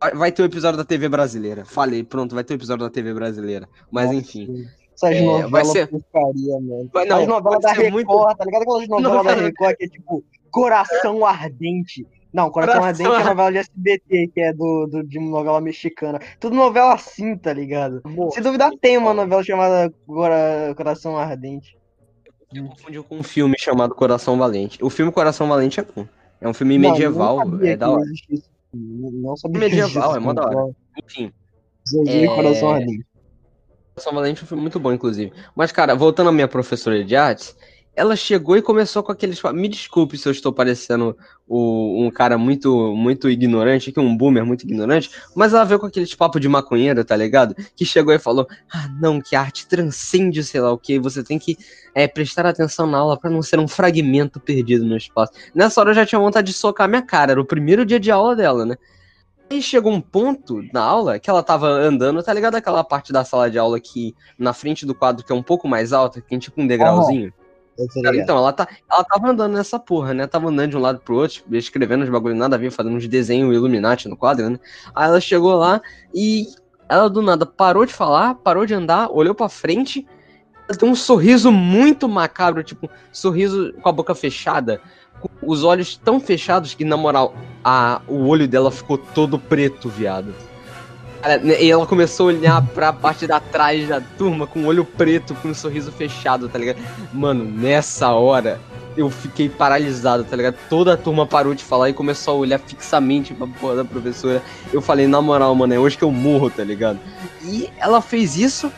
Vai- Vai ter o episódio da TV brasileira. Falei, pronto, vai ter o episódio da TV brasileira. Mas Nossa, enfim. Essas É, vai novelas ser- porcaria, mano. Vai- não, As novelas da Record, muito- tá ligado? Aquelas novelas da Novela- Record que é tipo Coração Ardente. Não, Coração, Ardente é novela de SBT, que é do, do, de novela mexicana. Tudo novela assim, tá ligado? Se duvidar, tem uma novela chamada Cora- Coração Ardente. Eu confundi com um filme chamado Coração Valente. O filme Coração Valente é bom. É um filme Não, medieval, não sabia é da hora. filme, Não sabia Medieval, é mó da hora. Enfim, É. Coração Ardente. Coração Valente é um filme muito bom, inclusive. Mas, cara, voltando à minha professora de artes, ela chegou e começou com aqueles. Me desculpe se eu estou parecendo o- um cara muito muito ignorante, aqui, um boomer muito ignorante, mas ela veio com aqueles papo de maconheiro, tá ligado? Que chegou e falou: Ah, não, que a arte transcende, sei lá o que, você tem que é, prestar atenção na aula pra não ser um fragmento perdido no espaço. Nessa hora eu já tinha vontade de socar minha cara, era o primeiro dia de aula dela, né? Aí chegou um ponto na aula que ela tava andando, tá ligado? Aquela parte da sala de aula que na frente do quadro que é um pouco mais alta, que tem tipo um degrauzinho. Tô Cara, então, ela, tá, ela tava andando nessa porra, né? Tava andando de um lado pro outro, escrevendo os bagulho nada a ver, fazendo uns desenhos Illuminati no quadro, né? Aí ela chegou lá e ela do nada parou de falar, parou de andar, olhou pra frente, ela tem um sorriso muito macabro, tipo, sorriso com a boca fechada, com os olhos tão fechados que, na moral, a, o olho dela ficou todo preto, viado. Né, E ela começou a olhar pra parte da trás da turma com o olho preto, com um sorriso fechado, tá ligado? Mano, nessa hora eu fiquei paralisado, tá ligado? Toda a turma parou de falar e começou a olhar fixamente pra porra da professora. Eu falei, na moral, mano, é hoje que eu morro, tá ligado? E ela fez isso,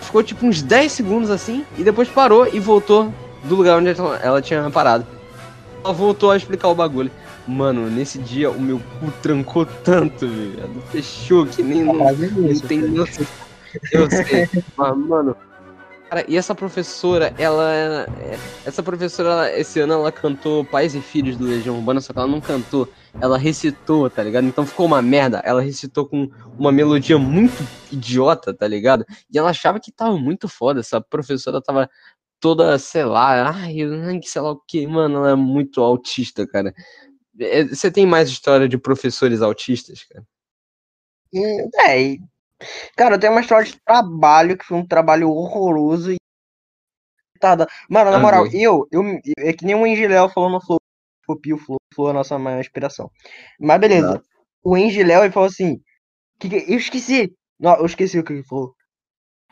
ficou tipo uns 10 segundos assim, e depois parou e voltou do lugar onde ela tinha parado. Ela voltou a explicar o bagulho. Mano, nesse dia o meu cu trancou tanto, velho. Fechou que nem Tá não, fazendo não tem noção. Eu sei. Mas, mano. Cara, e essa professora, ela. é- Essa professora, ela- esse ano, ela cantou Pais e Filhos do Legião Urbana, só que ela não cantou. Ela recitou, tá ligado? Então ficou uma merda. Ela recitou com uma melodia muito idiota, tá ligado? E ela achava que tava muito foda. Essa professora tava toda, sei lá, ai, sei lá o que, mano, ela é muito autista, cara. É, Você tem mais história de professores autistas, cara? Hum, É, cara, eu tenho uma história de trabalho que foi um trabalho horroroso e. Mano, na Ah, moral, bem. eu, eu. É que nem o Engiléu falou no Flow. Copia o Flow, o Flow é a nossa maior inspiração. Mas beleza. Exato. O Engiléu, ele falou assim. Que que- eu esqueci. Não, eu esqueci o que ele falou.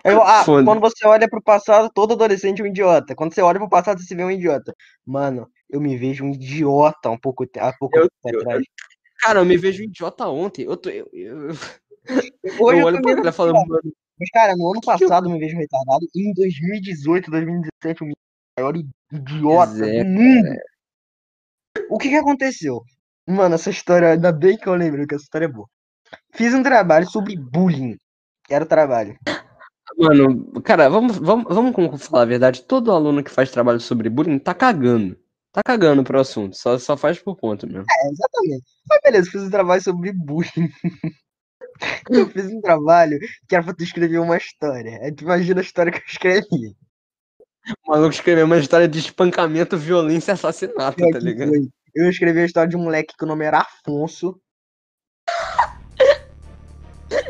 Falou, ah, Foda. quando você olha pro passado, todo adolescente é um idiota. Quando você olha pro passado, você vê um idiota. Mano, eu me vejo um idiota um pouco, há pouco Eu- tempo atrás. Cara, eu me vejo idiota ontem. Eu, tô, eu, eu, Hoje eu olho pra falo, mano, Mas, cara, no ano que passado eu me vejo retardado. E em 2018, 2017, eu me o maior idiota é, do mundo. O que que aconteceu? Mano, essa história, ainda bem que eu lembro que essa história é boa. Fiz um trabalho sobre bullying. Era o trabalho. mano, cara, vamos, vamos, vamos falar a verdade. Todo aluno que faz trabalho sobre bullying tá cagando. Tá cagando pro assunto. Só, só faz por conta mesmo. É, exatamente. Mas beleza, fiz um trabalho sobre bullying. eu fiz um trabalho que era pra tu escrever uma história. Aí tu imagina a história que eu escrevi. O maluco escreveu uma história de espancamento, violência e assassinato, Pior tá ligado? foi. Eu escrevi a história de um moleque que o nome era Afonso.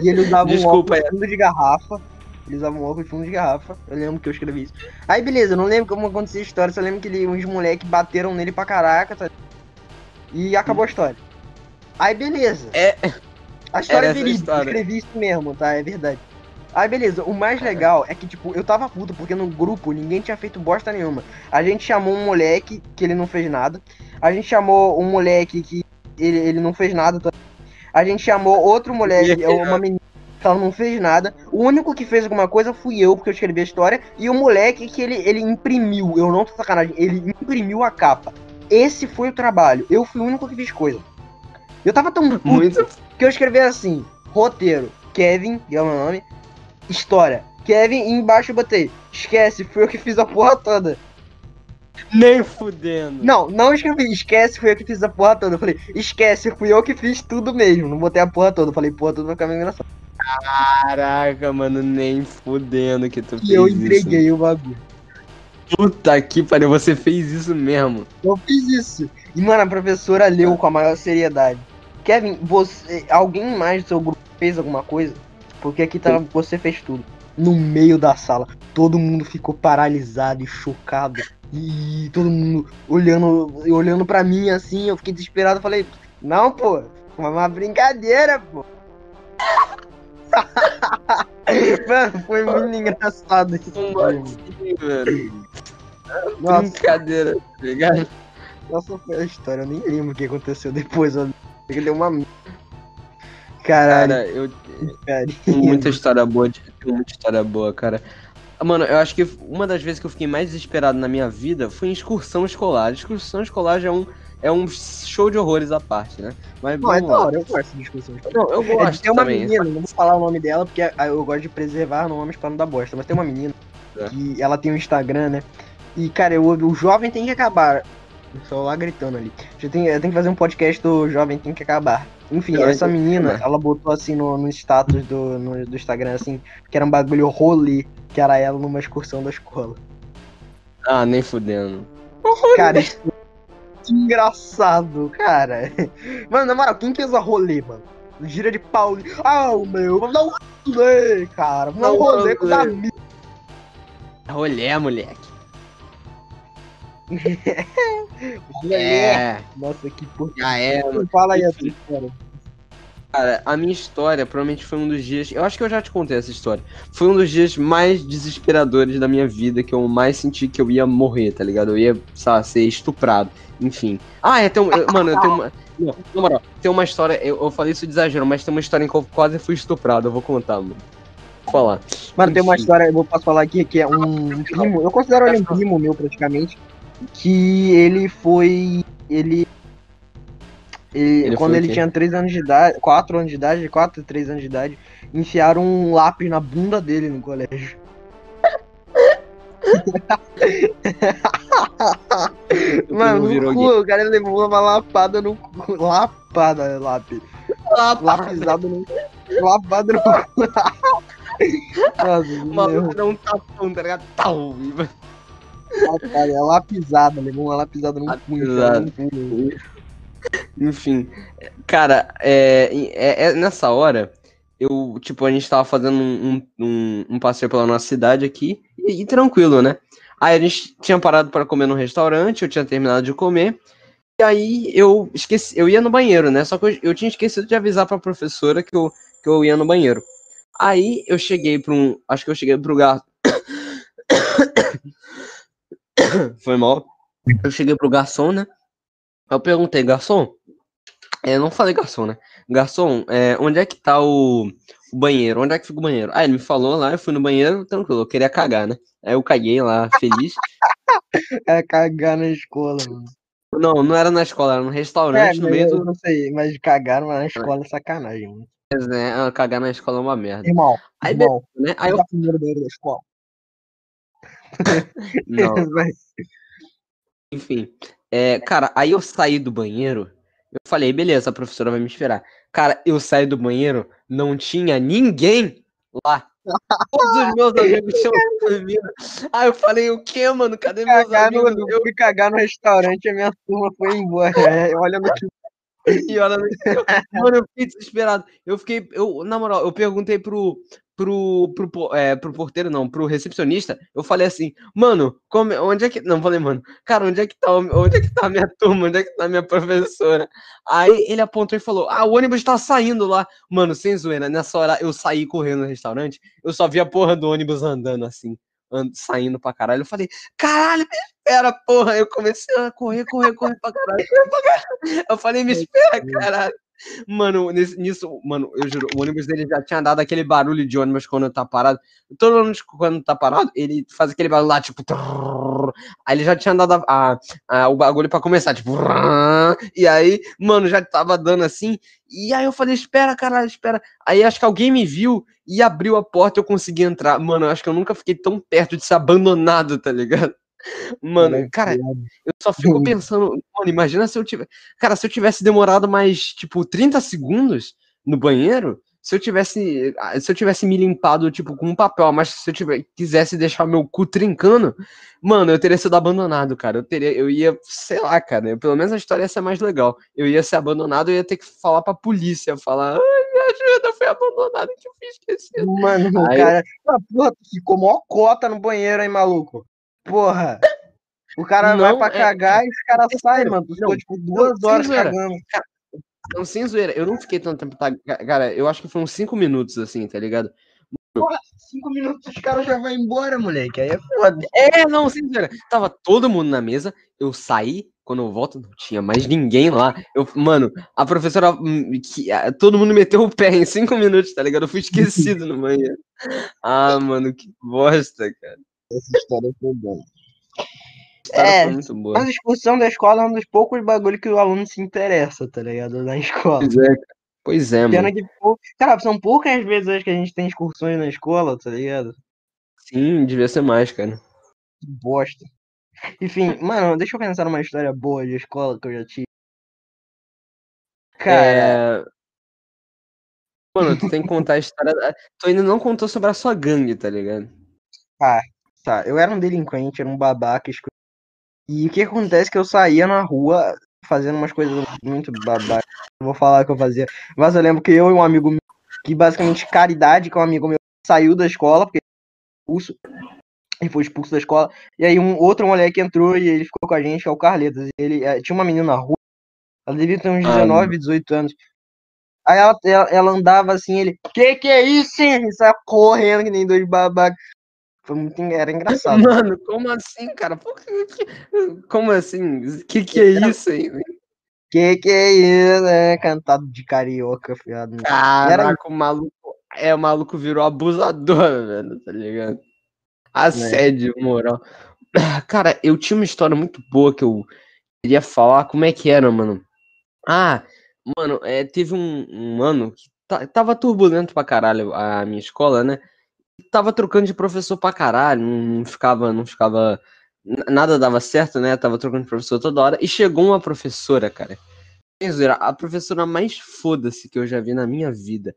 E ele usava Desculpa, um óculos fundo de garrafa. Ele usava um óculos fundo de garrafa. Eu lembro que eu escrevi isso. Aí beleza, eu não lembro como aconteceu a história, só lembro que ele, uns moleques bateram nele pra caraca, tá? E acabou a história. Aí beleza. É. A história é verídica, eu escrevi isso mesmo, tá? É verdade. Aí beleza, o mais legal é que, tipo, eu tava puto, porque no grupo ninguém tinha feito bosta nenhuma. A gente chamou um moleque que ele não fez nada. A gente chamou um moleque que ele, ele não fez nada também. A gente chamou outro moleque, E- uma menina ela não fez nada. O único que fez alguma coisa fui eu, porque eu escrevi a história. E o moleque que ele, ele imprimiu, eu não tô sacanagem, ele imprimiu a capa. Esse foi o trabalho. Eu fui o único que fiz coisa. Eu tava tão Muito. que eu escrevi assim: roteiro, Kevin, que é o meu nome, história, Kevin, e embaixo eu botei: esquece, fui eu que fiz a porra toda. Nem fudendo. Não, não escrevi, esquece, fui eu que fiz a porra toda. Eu falei, esquece, fui eu que fiz tudo mesmo. Não botei a porra toda. Eu falei, porra, tudo vai ficar meio engraçado. Caraca, mano, nem fudendo que tu fez E eu isso. entreguei o bagulho. Puta que pariu, você fez isso mesmo. Eu fiz isso. E, mano, a professora leu com a maior seriedade. Kevin, você. Alguém mais do seu grupo fez alguma coisa? Porque aqui tá. Você fez tudo. No meio da sala. Todo mundo ficou paralisado e chocado. E todo mundo olhando, olhando pra mim assim. Eu fiquei desesperado. Falei, não, pô. Foi uma brincadeira, pô. Mano, foi muito engraçado assim, velho? Nossa, Brincadeira, tá ligado? Nossa, foi a história, eu nem lembro o que aconteceu depois, ó. Ele deu uma. Caralho, Cara, eu muita história boa, muita história boa, cara. Mano, eu acho que uma das vezes que eu fiquei mais desesperado na minha vida foi em excursão escolar. Excursão escolar já é um, é um show de horrores à parte, né? Mas Não, é da hora, eu gosto de discussão. Não, eu É, gosto tem uma também. menina, não vou falar o nome dela, porque ah, eu gosto de preservar nomes pra não dar bosta, mas tem uma menina É. que ela tem um Instagram, né? E, cara, eu, o jovem tem que acabar. O pessoal lá gritando ali. Já tem, eu tenho que fazer um podcast do jovem tem que acabar. Enfim, Jovem essa que menina, acabar. ela botou assim no, no status do, no- do Instagram, assim, que era um bagulho rolê, que era ela numa excursão da escola. Ah, nem fudendo. Cara, isso é muito engraçado, cara. Mano, na moral, quem fez a rolê, mano? Gira de pau. Ah, o meu, vamos dar um rolê, cara. Vamos dar um rolê com os rolê. amigos. Rolé, moleque. Rolê. É, Nossa, que porra. já é, mano. Fala aí a tua história. Cara, a minha história provavelmente foi um dos dias. Eu acho que eu já te contei essa história. Foi um dos dias mais desesperadores da minha vida, que eu mais senti que eu ia morrer, tá ligado? Eu ia, sabe, ser estuprado. Enfim. Ah, é, tem um, eu- Mano, eu tenho uma. Não, na moral, tem uma história. Eu, eu falei isso de exagero, mas tem uma história em que eu quase fui estuprado. Eu vou contar, mano. Vou falar. Mano, tem uma história, eu vou posso falar aqui, que é um primo. Eu considero ele um primo meu, praticamente. Que ele foi. Ele. Ele- Ele quando ele tinha 3 anos de idade, 4 anos de idade, 4, 3 anos de idade, enfiaram um lápis na bunda dele no colégio. Mano, no virou cu, o cara levou uma lapada no cu. Lapada, lápis. Lapizado no. Lapada no cu. Nossa, maluco deu um tapão, tá ligado? É lapisada, levou uma lapisada no cu. Lapisada. no cu. Enfim, cara, é, é- é nessa hora, eu, tipo, a gente tava fazendo um, um, um- passeio pela nossa cidade aqui, e, e tranquilo, né? Aí a gente tinha parado para comer no restaurante, eu tinha terminado de comer, e aí eu esqueci, eu ia no banheiro, né? Só que eu, eu tinha esquecido de avisar pra professora que eu, que eu ia no banheiro. Aí eu cheguei pra um, acho que eu cheguei pro garçom. Foi mal. Eu cheguei pro garçom, né? Eu perguntei, garçom, é, eu não falei garçom, né? Garçom, é, onde é que tá o, o banheiro? Onde é que fica o banheiro? Aí ele me falou lá, eu fui no banheiro, tranquilo, eu queria cagar, né? Aí eu caguei lá, feliz. É cagar na escola, mano. Não, não era na escola, era no É, restaurante, no mas meio do. não sei, mas cagaram na escola é sacanagem, mano. né? Ah, Cagar na escola é uma merda. Irmão, Aí, irmão, né? Aí eu. primeiro banheiro da escola. Não, enfim. É, cara, aí eu saí do banheiro. Eu falei, beleza, a professora vai me esperar. Cara, eu saí do banheiro, não tinha ninguém lá. Todos os meus amigos tinham dormido. Aí eu falei, o que, mano? Cadê meus Cagar no, amigos? eu fui cagar no restaurante e a minha turma foi embora. É, olha no E olha, mano, eu fiquei desesperado. Eu fiquei, eu, na moral, eu perguntei pro, pro, pro, é, pro porteiro, não, pro recepcionista. Eu falei assim, mano, como, onde é que. Não, falei, mano, cara, onde é que tá, onde é que tá a minha turma? Onde é que tá a minha professora? Aí ele apontou e falou, ah, o ônibus tá saindo lá. Mano, sem zoeira, nessa hora eu saí correndo no restaurante, eu só vi a porra do ônibus andando assim, and- saindo pra caralho. Eu falei, caralho, me espera, porra. Eu comecei a correr, correr, correr pra caralho, correr pra caralho. Eu falei, me espera, caralho. Mano, nisso, mano, eu juro, o ônibus dele já tinha dado aquele barulho de ônibus quando tá parado. Todo ônibus quando tá parado, ele faz aquele barulho lá, tipo. trrr. Aí ele já tinha dado a, a- a- o bagulho pra começar, tipo. rrr. E aí, mano, já tava dando assim. E aí eu falei, espera, caralho, espera. Aí acho que alguém me viu e abriu a porta e eu consegui entrar. Mano, acho que eu nunca fiquei tão perto de ser abandonado, tá ligado? Mano, cara, eu só fico pensando, mano, imagina se eu tivesse. Cara, se eu tivesse demorado mais, tipo, 30 segundos no banheiro, se eu tivesse. Se eu tivesse me limpado, tipo, com um papel, mas se eu tiver, quisesse deixar meu cu trincando, mano, eu teria sido abandonado, cara. Eu teria, eu ia, sei lá, cara. Pelo menos a história ia ser mais legal. Eu ia ser abandonado, eu ia ter que falar pra polícia, falar, me ajuda, eu fui abandonado, que eu fiz esquecido. Mano, Aí- cara. Porra, ficou mó cota no banheiro, hein, maluco? Porra. O cara vai Não, pra é- cagar e os caras é saem, mano. Tu ficou, não, tipo, duas sem horas zoeira. cagando. Não, sem zoeira, eu não fiquei tanto tempo, tá? Cara, eu acho que uns 5 minutos, assim, tá ligado? Porra, cinco minutos os caras já vão embora, moleque. Aí é foda. É, não, sem zoeira. Tava todo mundo na mesa, eu saí, quando eu volto, não tinha mais ninguém lá. Eu, mano, a professora, hum, que, ah, todo mundo meteu o pé em 5 minutos, tá ligado? Eu fui esquecido no banheiro. Ah, mano, que bosta, cara. Essa história foi boa. É, foi muito boa. Mas a excursão da escola é um dos poucos bagulho que o aluno se interessa, tá ligado? Na escola. Pois é, cara. Pois é, mano. que, cara, são poucas vezes hoje que a gente tem excursões na escola, tá ligado? Sim, devia ser mais, cara. Que bosta. Enfim, mano, deixa eu pensar numa história boa de escola que eu já tive. Cara, É... Mano, tu tem que contar a história. da- Tu ainda não contou sobre a sua gangue, tá ligado? Tá, eu era um delinquente, era um babaca. E o que acontece é que eu saía na rua fazendo umas coisas muito babacas. Não vou falar o que eu fazia. Mas eu lembro que eu e um amigo meu, que basicamente caridade, que é um amigo meu, saiu da escola, porque expulso. Ele foi expulso da escola. E aí um outro moleque entrou e ele ficou com a gente, que é o Carletas. E ele eh, tinha uma menina na rua. Ela devia ter uns Ah, 19, 18 anos. Aí ela, ela, ela andava assim, ele, que que é isso, hein? E saia correndo que nem dois babacas. Foi muito, era engraçado. Mano, como assim, cara? Por que- Como assim? Que que é isso aí? Que que é isso, é? Cantado de carioca, fiado. Caraca, o maluco. É, o maluco virou abusador, velho, tá ligado? Assédio moral. Cara, eu tinha uma história muito boa que eu queria falar. Como é que era, mano? Ah, mano, é, teve um, um ano que ta- tava turbulento pra caralho a minha escola, né? Tava trocando de professor pra caralho, não, ficava, não ficava. Nada dava certo, né? Tava trocando de professor toda hora. E chegou uma professora, cara. A professora mais foda-se que eu já vi na minha vida.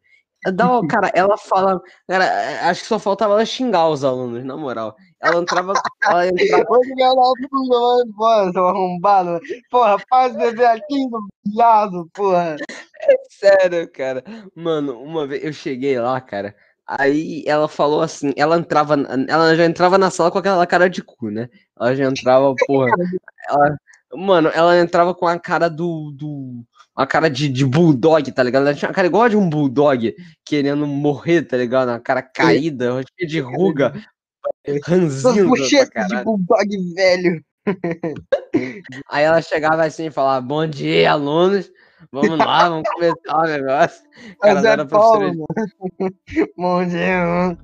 Dá, uma- cara, ela fala. Cara, é, acho que só faltava ela xingar os alunos, na moral. Ela entrava. Ela entrava da vai embora, seu arrombado. Porra, faz beber aqui no lado, porra. Sério, cara. Mano, uma vez eu cheguei lá, cara. Aí ela falou assim, ela entrava, ela já entrava na sala com aquela cara de cu, né? Ela já entrava, porra. Ela, mano, ela entrava com a cara do, do a cara de, de bulldog, tá ligado? Ela tinha uma cara igual a de um bulldog querendo morrer, tá ligado? Uma cara caída, cheia de ruga, pra bochetas de bulldog velho. Aí ela chegava assim e falava, bom dia, alunos. Vamos lá, vamos começar o negócio. Cara, é era professora Paulo, mano. Bom dia, mano.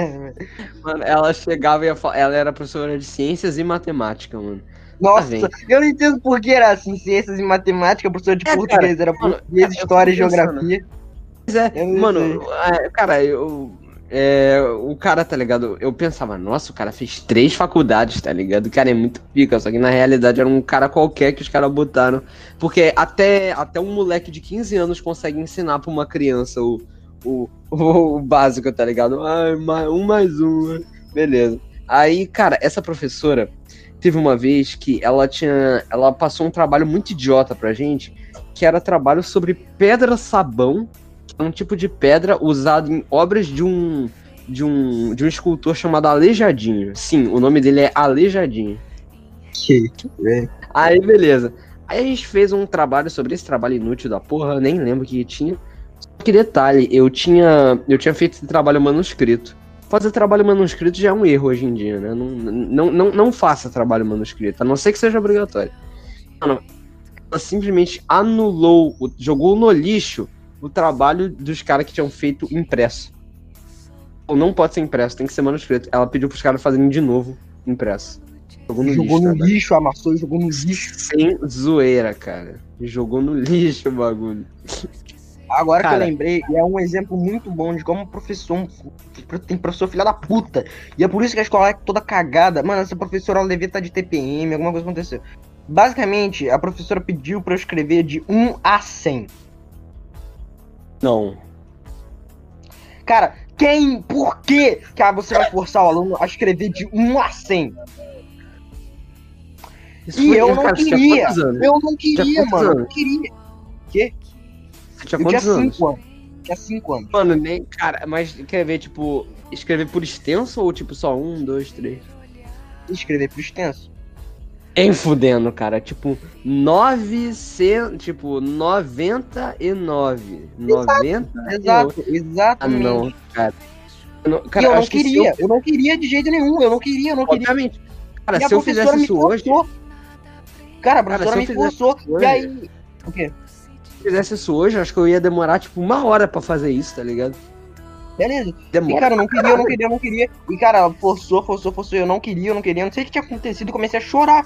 Mano, ela chegava e ela era professora de ciências e matemática, mano. Nossa, vem. eu não entendo por que era assim, ciências e matemática, professor de É, português, era mano, português, fico história e geografia. Pois é, mano, é, cara, eu. É, o cara, tá ligado? Eu pensava, nossa, o cara fez três faculdades, tá ligado? O cara é muito pica, só que na realidade era um cara qualquer que os caras botaram. Porque até, até um moleque de 15 anos consegue ensinar pra uma criança o, o, o, básico, tá ligado? Um mais um, né? beleza. Aí, cara, essa professora teve uma vez que ela tinha. Ela passou um trabalho muito idiota pra gente, que era trabalho sobre pedra-sabão é um tipo de pedra usado em obras de um de um de um escultor chamado Aleijadinho. Sim, o nome dele é Aleijadinho. Que Aí beleza. Aí a gente fez um trabalho sobre esse trabalho inútil da porra, nem lembro o que tinha. Só que detalhe, eu tinha eu tinha feito esse trabalho manuscrito. Fazer trabalho manuscrito já é um erro hoje em dia, né? Não, não, não, não faça trabalho manuscrito, a não ser que seja obrigatório. Mano, ela simplesmente anulou, jogou no lixo o trabalho dos caras que tinham feito impresso. Ou não pode ser impresso, tem que ser manuscrito. Ela pediu pros caras fazerem de novo impresso. Jogou no jogou lixo. no trabalho. lixo, amassou e jogou no lixo. Sem zoeira, cara. Jogou no lixo o bagulho. Agora que Cara. eu lembrei, é um exemplo muito bom de como professor tem professor filha da puta. E é por isso que a escola é toda cagada. Mano, essa professora ela devia estar de TPM, alguma coisa aconteceu. Basicamente, a professora pediu pra eu escrever de 1 a 100. Não. Cara, quem, por que que ah, você vai forçar o aluno a escrever de 1 a 100? Isso E foi- eu não cara, tinha queria. Eu não queria, Tinha mano. Eu não queria. Você tinha Eu tinha quantos anos? 5 anos. Tinha 5 anos. Mano, nem. Cara, mas quer ver, tipo, escrever por extenso ou tipo só um, dois, três? Escrever pro extenso. Em fudendo, cara. Tipo, 900. Tipo, 99. 90. Exato, Ah, exatamente. não, cara. Eu não, cara, eu não que queria, eu... não queria de jeito nenhum, eu não queria, eu não eu- queria. Obviamente. Cara, E se eu fizesse isso hoje. Cara, a Cara, professora eu me forçou. hoje- E aí. O quê? Se eu fizesse isso hoje, acho que eu ia demorar, tipo, uma hora pra fazer isso, tá ligado? Beleza. E Demora. cara, eu não queria, eu não queria, eu não queria. E cara, forçou, forçou, forçou. Eu não queria, eu não queria. Eu não sei o que tinha acontecido. eu Comecei a chorar.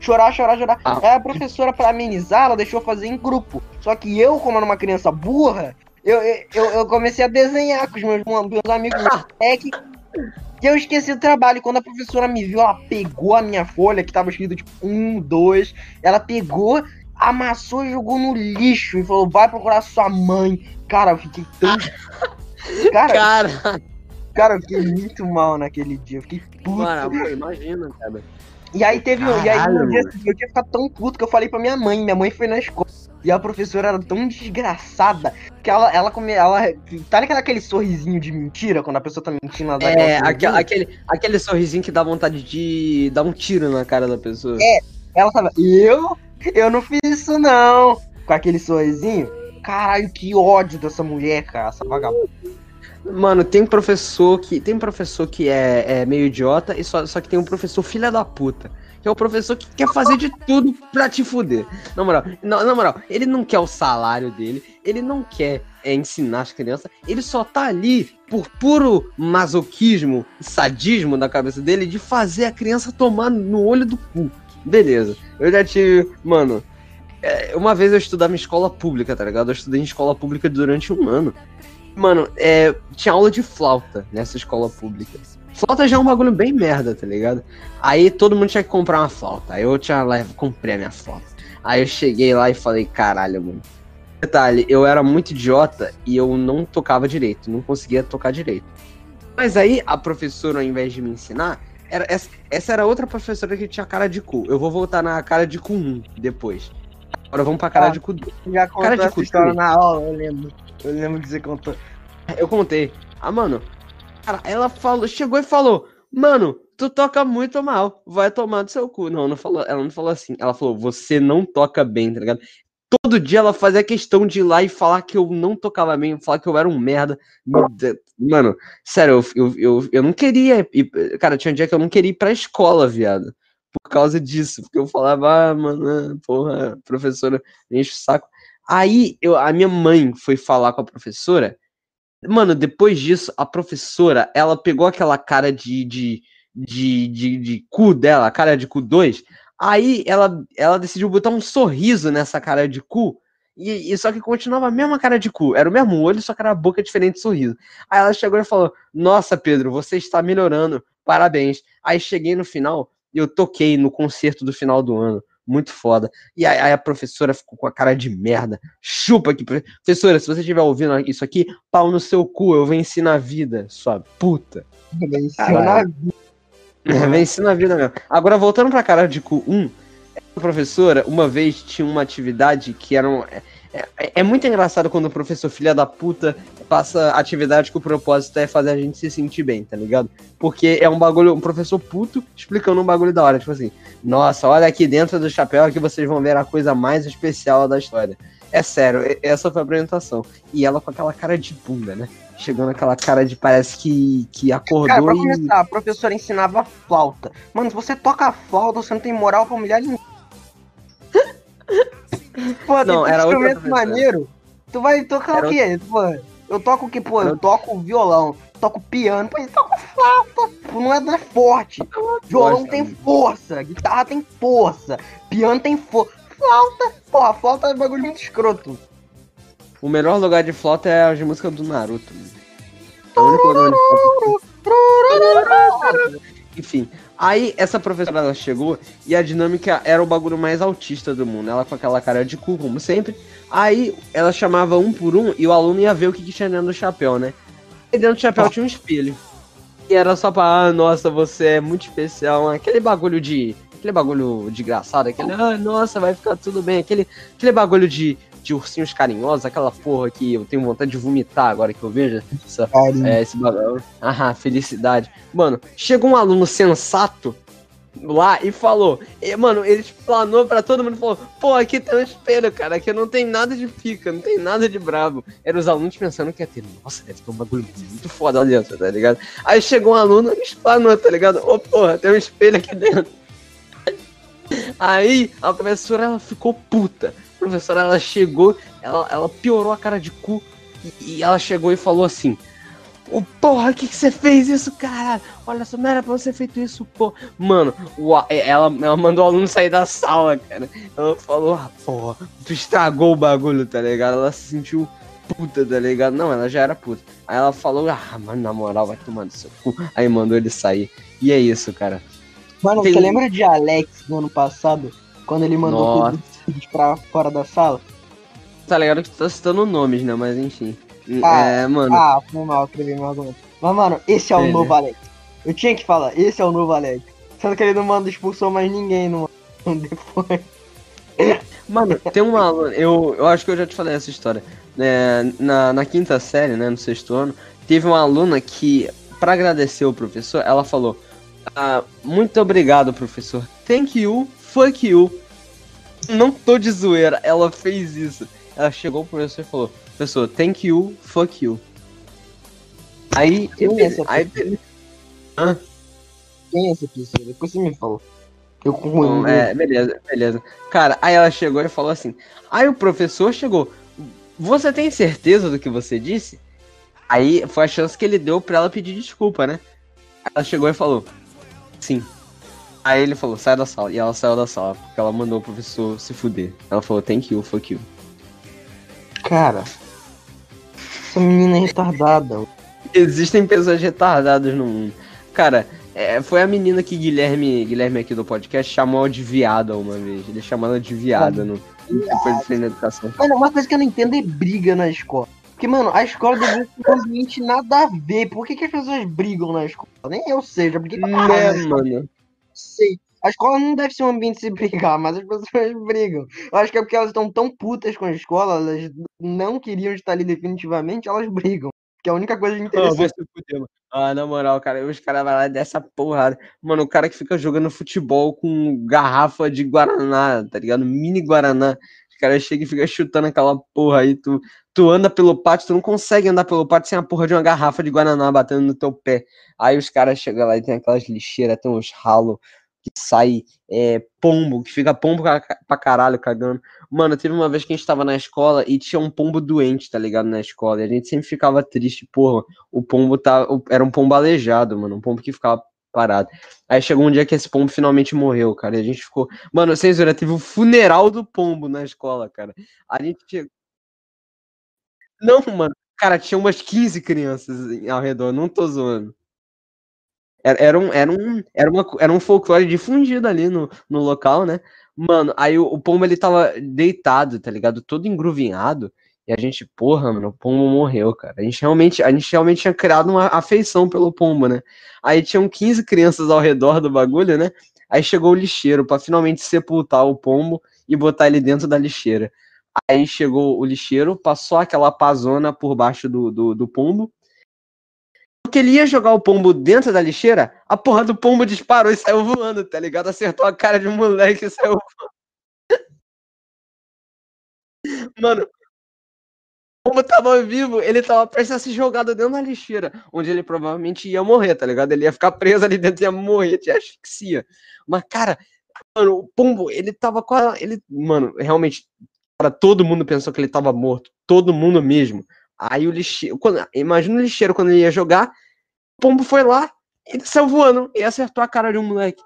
Chorar, chorar, chorar. Ah. Aí a professora, pra amenizar, ela deixou fazer em grupo. Só que eu, como era uma criança burra, eu, eu, eu comecei a desenhar com os meus, meus amigos moleque. E eu esqueci o trabalho. E quando a professora me viu, ela pegou a minha folha, que tava escrito tipo um, dois. Ela pegou, amassou e jogou no lixo. E falou: vai procurar sua mãe. Cara, eu fiquei tão. Cara, Cara, Cara, eu fiquei muito mal naquele dia. Eu fiquei puto. mano, pô, imagina, cara. E aí teve. e aí Caralho, dia seguinte eu tinha ficado tão puto que eu falei pra minha mãe. Minha mãe foi na escola. E a professora era tão desgraçada que ela, ela come, ela Tá naquele aquele sorrisinho de mentira quando a pessoa tá mentindo ela dá É, aquele, aquele sorrisinho que dá vontade de dar um tiro na cara da pessoa. Ela tava. Eu? Eu não fiz isso não. Com aquele sorrisinho. Caralho, que ódio dessa mulher, cara. Essa vagabunda. Mano, tem professor que. Tem professor que é, é meio idiota, e só, só que tem um professor filha da puta. Que é o professor que quer fazer de tudo pra te fuder. Na moral, na, na moral, ele não quer o salário dele, ele não quer é, ensinar as crianças, ele só tá ali por puro masoquismo, sadismo da cabeça dele de fazer a criança tomar no olho do cu. Beleza. Eu já tive. Mano, uma vez eu estudava em escola pública, tá ligado? Eu estudei em escola pública durante um ano. Mano, é, tinha aula de flauta nessa escola pública. Flauta já é um bagulho bem merda, tá ligado? Aí todo mundo tinha que comprar uma flauta. Aí eu tinha lá, comprei a minha flauta. Aí eu cheguei lá e falei, caralho, mano. Detalhe, eu era muito idiota e eu não tocava direito, não conseguia tocar direito. Mas aí a professora, ao invés de me ensinar, era, essa, essa era outra professora que tinha cara de cu. Eu vou voltar na cara de cu 1 depois. Agora vamos pra cara Ah. de cu 2. Já contou Cara de essa cultura. história na aula, eu lembro. Eu lembro que você contou. Eu contei. Ah, mano. Cara, ela falou, chegou e falou: Mano, tu toca muito mal. Vai tomar do seu cu. Não, não falou, ela não falou assim. Ela falou: Você não toca bem, tá ligado? Todo dia ela fazia questão de ir lá e falar que eu não tocava bem, falar que eu era um merda. Mano, sério, eu, eu, eu, eu não queria ir. Cara, tinha um dia que eu não queria ir pra escola, viado. Por causa disso. Porque eu falava, ah, mano, ah, porra, professora, enche o saco. Aí eu, a minha mãe foi falar com a professora. Mano, depois disso, a professora, ela pegou aquela cara de, de, de, de, de cu dela, cara de cu 2. Aí ela, ela decidiu botar um sorriso nessa cara de cu. E, e só que continuava a mesma cara de cu. Era o mesmo olho, só que era a boca diferente sorriso. Aí ela chegou e falou: Nossa, Pedro, você está melhorando. Parabéns. Aí cheguei no final eu toquei no concerto do final do ano. Muito foda. E aí, aí a professora ficou com a cara de merda. Chupa aqui. Professora, se você estiver ouvindo isso aqui, pau no seu cu, eu venci na vida, sua puta. Caralho. na venci na vida mesmo. Agora, voltando pra cara de cu 1, a professora, uma vez, tinha uma atividade que era um. É, é- muito engraçado quando o professor filha da puta passa atividade que o propósito é fazer a gente se sentir bem, tá ligado? Porque é um bagulho, um professor puto explicando um bagulho da hora, tipo assim, nossa, olha aqui dentro do chapéu que vocês vão ver a coisa mais especial da história. É sério, e- essa foi a apresentação. E ela com aquela cara de bunda, né? Chegando aquela cara de parece que, que acordou Cara, pra e. começar, a professora ensinava flauta. Mano, se você toca flauta, você não tem moral pra humilhar ninguém. Pô, Não, era outra instrumento professora. maneiro. Tu vai tocar Era o quê? Pô, eu toco o quê? Pô, Era eu toco violão, toco piano, pô, eu toco flauta. Pô, não é, não é forte. Violão tem força, guitarra tem força, piano tem força. Flauta, porra, flauta é um bagulho muito escroto. o melhor lugar de flauta é as músicas do Naruto. Mano. É o único lugar de flauta. Enfim, aí essa professora ela chegou e a dinâmica era o bagulho mais autista do mundo. Ela com aquela cara de cu, como sempre. Aí ela chamava um por um e o aluno ia ver o que, que tinha dentro do chapéu, né? E dentro do chapéu tinha um espelho. E era só pra, ah, nossa, você é muito especial. Aquele bagulho de. Aquele bagulho de engraçado, aquele, ah, nossa, vai ficar tudo bem. Aquele, aquele bagulho de, de ursinhos carinhosos, aquela porra que eu tenho vontade de vomitar agora que eu vejo essa, é, esse bagulho. Ah, felicidade. Mano, chegou um aluno sensato lá e falou, e, mano, ele explanou pra todo mundo e falou, pô, aqui tem um espelho, cara, aqui não tem nada de pica, não tem nada de brabo. Eram os alunos pensando que ia ter, nossa, deve ter um bagulho muito foda lá dentro, tá ligado? Aí chegou um aluno e explanou, tá ligado? Ô, porra, tem um espelho aqui dentro. Aí a professora ela ficou puta. Professora ela chegou, ela, ela piorou a cara de cu e, e ela chegou e falou assim: Ô porra, o que, que você fez isso, caralho? Olha só, não era pra você ter feito isso, pô. Mano, o a- ela, ela mandou o aluno sair da sala, cara. Ela falou: Ah, porra, tu estragou o bagulho, tá ligado? Ela se sentiu puta, tá ligado? Não, ela já era puta. Aí ela falou: Ah, mano, na moral, vai tomar no seu cu. Aí mandou ele sair. E é isso, cara. Mano, Tem- você lembra de Alex no ano passado? Quando ele mandou Nossa. Pra fora da sala? Tá ligado que tu tá citando nomes, né? Mas enfim. Ah, é, mano. Ah, foi mal, escrevi meu argumento. Mas, mano, esse é o É, novo Alex. Eu tinha que falar, esse é o novo Alex. Sendo que ele não manda expulsou mais ninguém no depois. Mano, tem uma aluna, eu, eu acho que eu já te falei essa história. É, na, na quinta série, né, no sexto ano, teve uma aluna que, pra agradecer o professor, ela falou: ah, Muito obrigado, professor. Thank you, fuck you. Não tô de zoeira, ela fez isso. Ela chegou pro professor e falou: Professor, thank you, fuck you. Aí, Quem é essa aí Quem é essa pessoa? Depois você me falou. Eu com é, beleza, beleza. Cara, aí ela chegou e falou assim. Aí o professor chegou. Você tem certeza do que você disse? Aí foi a chance que ele deu pra ela pedir desculpa, né? Ela chegou e falou. Sim. Aí ele falou, sai da sala. E ela saiu da sala, porque ela mandou o professor se fuder. Ela falou, thank you, fuck you. Cara, essa menina é retardada. Existem pessoas retardadas no mundo. Cara, é, foi a menina que Guilherme, Guilherme aqui do podcast chamou de viada uma vez. Ele chamou ela de viada no. Depois de na educação. Mano, uma coisa que eu não entendo é briga na escola. Porque, mano, a escola deveria ser um ambiente nada a ver. Por que, que as pessoas brigam na escola? Nem eu seja, porque Né, mano? Sei. A escola não deve ser um ambiente de se brigar, mas as pessoas brigam. Eu acho que é porque elas estão tão putas com a escola, elas não queriam estar ali definitivamente, elas brigam. Que é a única coisa Ah, interessante. mano. Ah, na moral, cara, os caras vão lá dessa porrada. Mano, o cara que fica jogando futebol com garrafa de Guaraná, tá ligado? Mini Guaraná. Os caras chegam e ficam chutando aquela porra aí. Tu, tu anda pelo pátio, tu não consegue andar pelo pátio sem a porra de uma garrafa de Guaraná batendo no teu pé. Aí os caras chegam lá e tem aquelas lixeiras, tem uns ralos que sai é, pombo, que fica pombo pra caralho cagando. Mano, teve uma vez que a gente tava na escola e tinha um pombo doente, tá ligado? Na escola. E a gente sempre ficava triste, porra o pombo tá. Era um pombo aleijado, mano. Um pombo que ficava parado. Aí chegou um dia que esse pombo finalmente morreu, cara. E a gente ficou. Mano, sem zoeira, teve o funeral do pombo na escola, cara. A gente tinha. Não, mano. Cara, tinha umas 15 crianças ao redor, não tô zoando. Era, era, um, era, um, era, uma, era um folclore difundido ali no, no local, né? Mano, aí o, o pombo ele tava deitado, tá ligado? Todo engruvinhado. E a gente, porra, mano, o pombo morreu, cara. A gente realmente, a gente realmente tinha criado uma afeição pelo pombo, né? Aí tinham 15 crianças ao redor do bagulho, né? Aí chegou o lixeiro pra finalmente sepultar o pombo e botar ele dentro da lixeira. Aí chegou o lixeiro, passou aquela pazona por baixo do, do, do pombo. Porque ele ia jogar o pombo dentro da lixeira, a porra do pombo disparou e saiu voando, tá ligado? Acertou a cara de um moleque e saiu voando. Mano, o pombo tava vivo, ele tava prestes a ser jogado dentro da lixeira, onde ele provavelmente ia morrer, tá ligado? Ele ia ficar preso ali dentro e ia morrer de asfixia. Mas, cara, mano, o pombo, ele tava a. Ele, mano, realmente, cara, todo mundo pensou que ele tava morto. Todo mundo mesmo. Aí o lixeiro. Quando, imagina o lixeiro quando ele ia jogar, o pombo foi lá, ele saiu voando e acertou a cara de um moleque.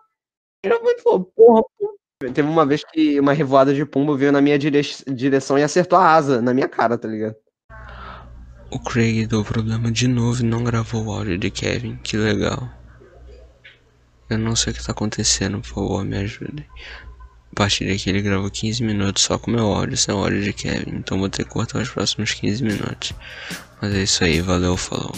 Ele falou, porra, pombo. Teve uma vez que uma revoada de pombo veio na minha dire- direção e acertou a asa na minha cara, tá ligado? O Craig deu problema de novo e não gravou o áudio de Kevin. Que legal. Eu não sei o que tá acontecendo, por favor, me ajudem. A partir daqui ele gravou 15 minutos só com meu áudio, sem o áudio de Kevin. Então vou ter que cortar os próximos 15 minutos. Mas é isso aí, valeu, falou.